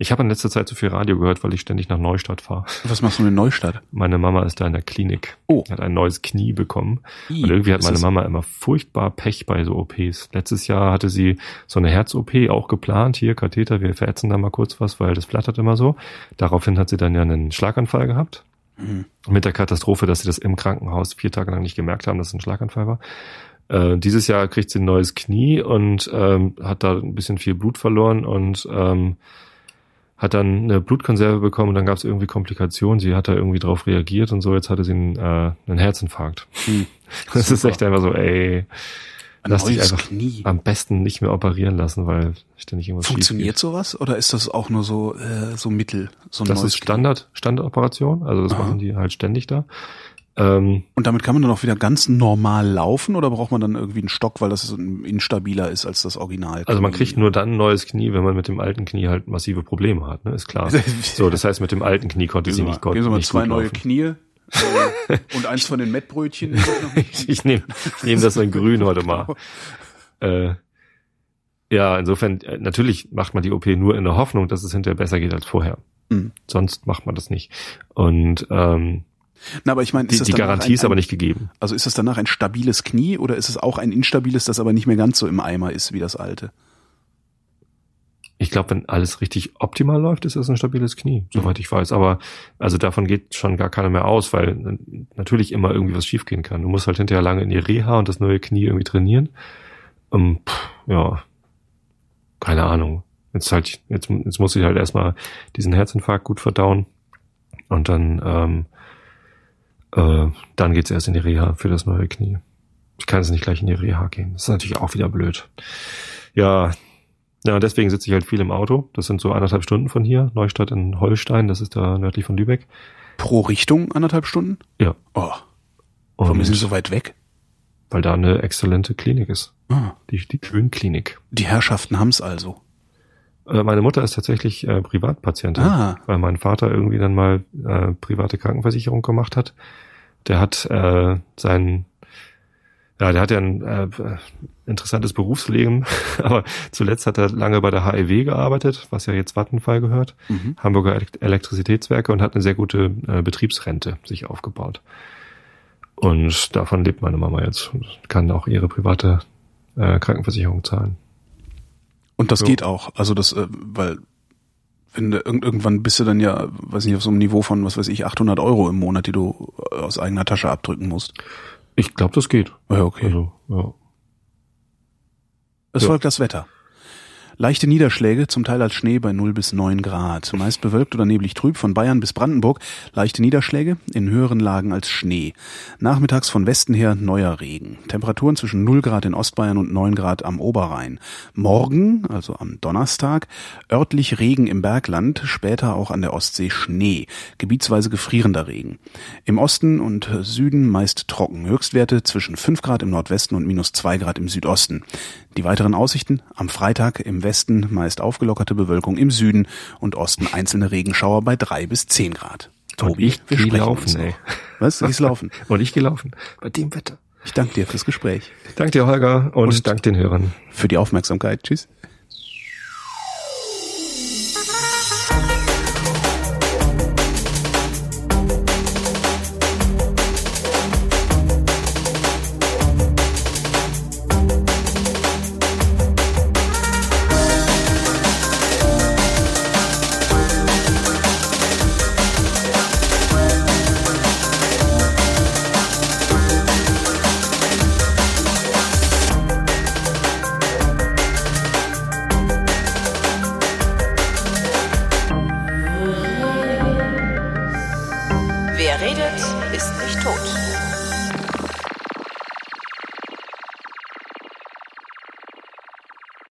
[SPEAKER 1] Ich habe in letzter Zeit so viel Radio gehört, weil ich ständig nach Neustadt fahre.
[SPEAKER 3] Was machst du in Neustadt?
[SPEAKER 1] Meine Mama ist da in der Klinik.
[SPEAKER 3] Oh.
[SPEAKER 1] Hat ein neues Knie bekommen. Und irgendwie hat meine Mama immer furchtbar Pech bei so OPs. Letztes Jahr hatte sie so eine Herz-OP auch geplant. Hier, Katheter, wir verätzen da mal kurz was, weil das flattert immer so. Daraufhin hat sie dann ja einen Schlaganfall gehabt.
[SPEAKER 3] Mhm.
[SPEAKER 1] Mit der Katastrophe, dass sie das im Krankenhaus vier Tage lang nicht gemerkt haben, dass es ein Schlaganfall war. Äh, dieses Jahr kriegt sie ein neues Knie und ähm, hat da ein bisschen viel Blut verloren und ähm, hat dann eine Blutkonserve bekommen und dann gab es irgendwie Komplikationen. Sie hat da irgendwie drauf reagiert und so. Jetzt hatte sie einen, äh, einen Herzinfarkt.
[SPEAKER 3] Hm. <laughs>
[SPEAKER 1] Das ist
[SPEAKER 3] Super.
[SPEAKER 1] echt einfach so, ey,
[SPEAKER 3] Ein
[SPEAKER 1] lass dich einfach
[SPEAKER 3] Knie.
[SPEAKER 1] am besten nicht mehr operieren lassen, weil ständig irgendwas
[SPEAKER 3] Funktioniert sowas oder ist das auch nur so äh, so Mittel? So ein
[SPEAKER 1] Das ist Standard, Standardoperation, also das
[SPEAKER 3] Aha.
[SPEAKER 1] machen die halt ständig da. Ähm,
[SPEAKER 3] Und damit kann man dann auch wieder ganz normal laufen oder braucht man dann irgendwie einen Stock, weil das instabiler ist als das Original?
[SPEAKER 1] Also man kriegt nur dann ein neues Knie, wenn man mit dem alten Knie halt massive Probleme hat, ne? Ist klar. <laughs> So, das heißt, mit dem alten Knie konnte sie nicht,
[SPEAKER 3] mal, geben Sie mal zwei neue
[SPEAKER 1] laufen.
[SPEAKER 3] Knie äh, <laughs> und eins von den Mettbrötchen. <laughs>
[SPEAKER 1] Ich nehme ich nehm das in grün heute mal. Äh, ja, insofern, äh, natürlich macht man die OP nur in der Hoffnung, dass es hinterher besser geht als vorher.
[SPEAKER 3] Mhm.
[SPEAKER 1] Sonst macht man das nicht. Und ähm,
[SPEAKER 3] Na, aber ich meine,
[SPEAKER 1] die, die Garantie
[SPEAKER 3] ein,
[SPEAKER 1] ist aber nicht gegeben.
[SPEAKER 3] Also ist das danach ein stabiles Knie oder ist es auch ein instabiles, das aber nicht mehr ganz so im Eimer ist wie das alte?
[SPEAKER 1] Ich glaube, wenn alles richtig optimal läuft, ist es ein stabiles Knie, soweit ich weiß. Aber also davon geht schon gar keiner mehr aus, weil natürlich immer irgendwie was schiefgehen kann. Du musst halt hinterher lange in die Reha und das neue Knie irgendwie trainieren. Um, pff, ja, keine Ahnung. Jetzt halt, jetzt, jetzt muss ich halt erstmal diesen Herzinfarkt gut verdauen und dann, ähm, äh, dann geht's erst in die Reha für das neue Knie. Ich kann jetzt nicht gleich in die Reha gehen. Das ist natürlich auch wieder blöd. Ja, ja, deswegen sitze ich halt viel im Auto. Das sind so anderthalb Stunden von hier. Neustadt in Holstein, das ist da nördlich von Lübeck.
[SPEAKER 3] Pro Richtung anderthalb Stunden?
[SPEAKER 1] Ja.
[SPEAKER 3] Oh, warum
[SPEAKER 1] Und
[SPEAKER 3] sind Sie so weit weg?
[SPEAKER 1] weil da eine exzellente Klinik ist.
[SPEAKER 3] Ah,
[SPEAKER 1] Die, die Kühn-Klinik.
[SPEAKER 3] die Herrschaften haben's also.
[SPEAKER 1] Äh, meine Mutter ist tatsächlich äh, Privatpatientin,
[SPEAKER 3] Ah.
[SPEAKER 1] weil mein Vater irgendwie dann mal äh, private Krankenversicherung gemacht hat. Der hat äh, sein, ja, der hat ja ein äh, interessantes Berufsleben, <laughs> aber zuletzt hat er lange bei der HEW gearbeitet, was ja jetzt Vattenfall gehört.
[SPEAKER 3] Mhm.
[SPEAKER 1] Hamburger Elekt- Elektrizitätswerke und hat eine sehr gute äh, Betriebsrente sich aufgebaut. Und davon lebt meine Mama jetzt und kann auch ihre private äh, Krankenversicherung zahlen.
[SPEAKER 3] Und das
[SPEAKER 1] So.
[SPEAKER 3] geht auch. Also das, äh, weil wenn du, irgendwann bist du dann ja, weiß nicht, auf so einem Niveau von, was weiß ich, 800 Euro im Monat, die du aus eigener Tasche abdrücken musst.
[SPEAKER 1] Ich glaube, das geht.
[SPEAKER 3] Ja, okay.
[SPEAKER 1] Also, ja.
[SPEAKER 3] Es
[SPEAKER 1] Ja.
[SPEAKER 3] folgt das Wetter. Leichte Niederschläge, zum Teil als Schnee bei 0 bis 9 Grad. Meist bewölkt oder neblig trüb von Bayern bis Brandenburg. Leichte Niederschläge, in höheren Lagen als Schnee. Nachmittags von Westen her neuer Regen. Temperaturen zwischen 0 Grad in Ostbayern und 9 Grad am Oberrhein. Morgen, also am Donnerstag, örtlich Regen im Bergland, später auch an der Ostsee Schnee. Gebietsweise gefrierender Regen. Im Osten und Süden meist trocken. Höchstwerte zwischen 5 Grad im Nordwesten und minus 2 Grad im Südosten. Die weiteren Aussichten am Freitag im Westen meist aufgelockerte Bewölkung im Süden und Osten einzelne Regenschauer bei 3 bis 10 Grad.
[SPEAKER 1] Und ich
[SPEAKER 3] wir sprechen
[SPEAKER 1] laufen,
[SPEAKER 3] uns noch.
[SPEAKER 1] ey.
[SPEAKER 3] Was? Du gehst laufen. <laughs>
[SPEAKER 1] Und ich gelaufen. Bei dem Wetter.
[SPEAKER 3] Ich danke dir fürs Gespräch.
[SPEAKER 1] Danke dir, Holger, und,
[SPEAKER 3] Und-
[SPEAKER 1] dank den Hörern.
[SPEAKER 3] Für die Aufmerksamkeit. Tschüss.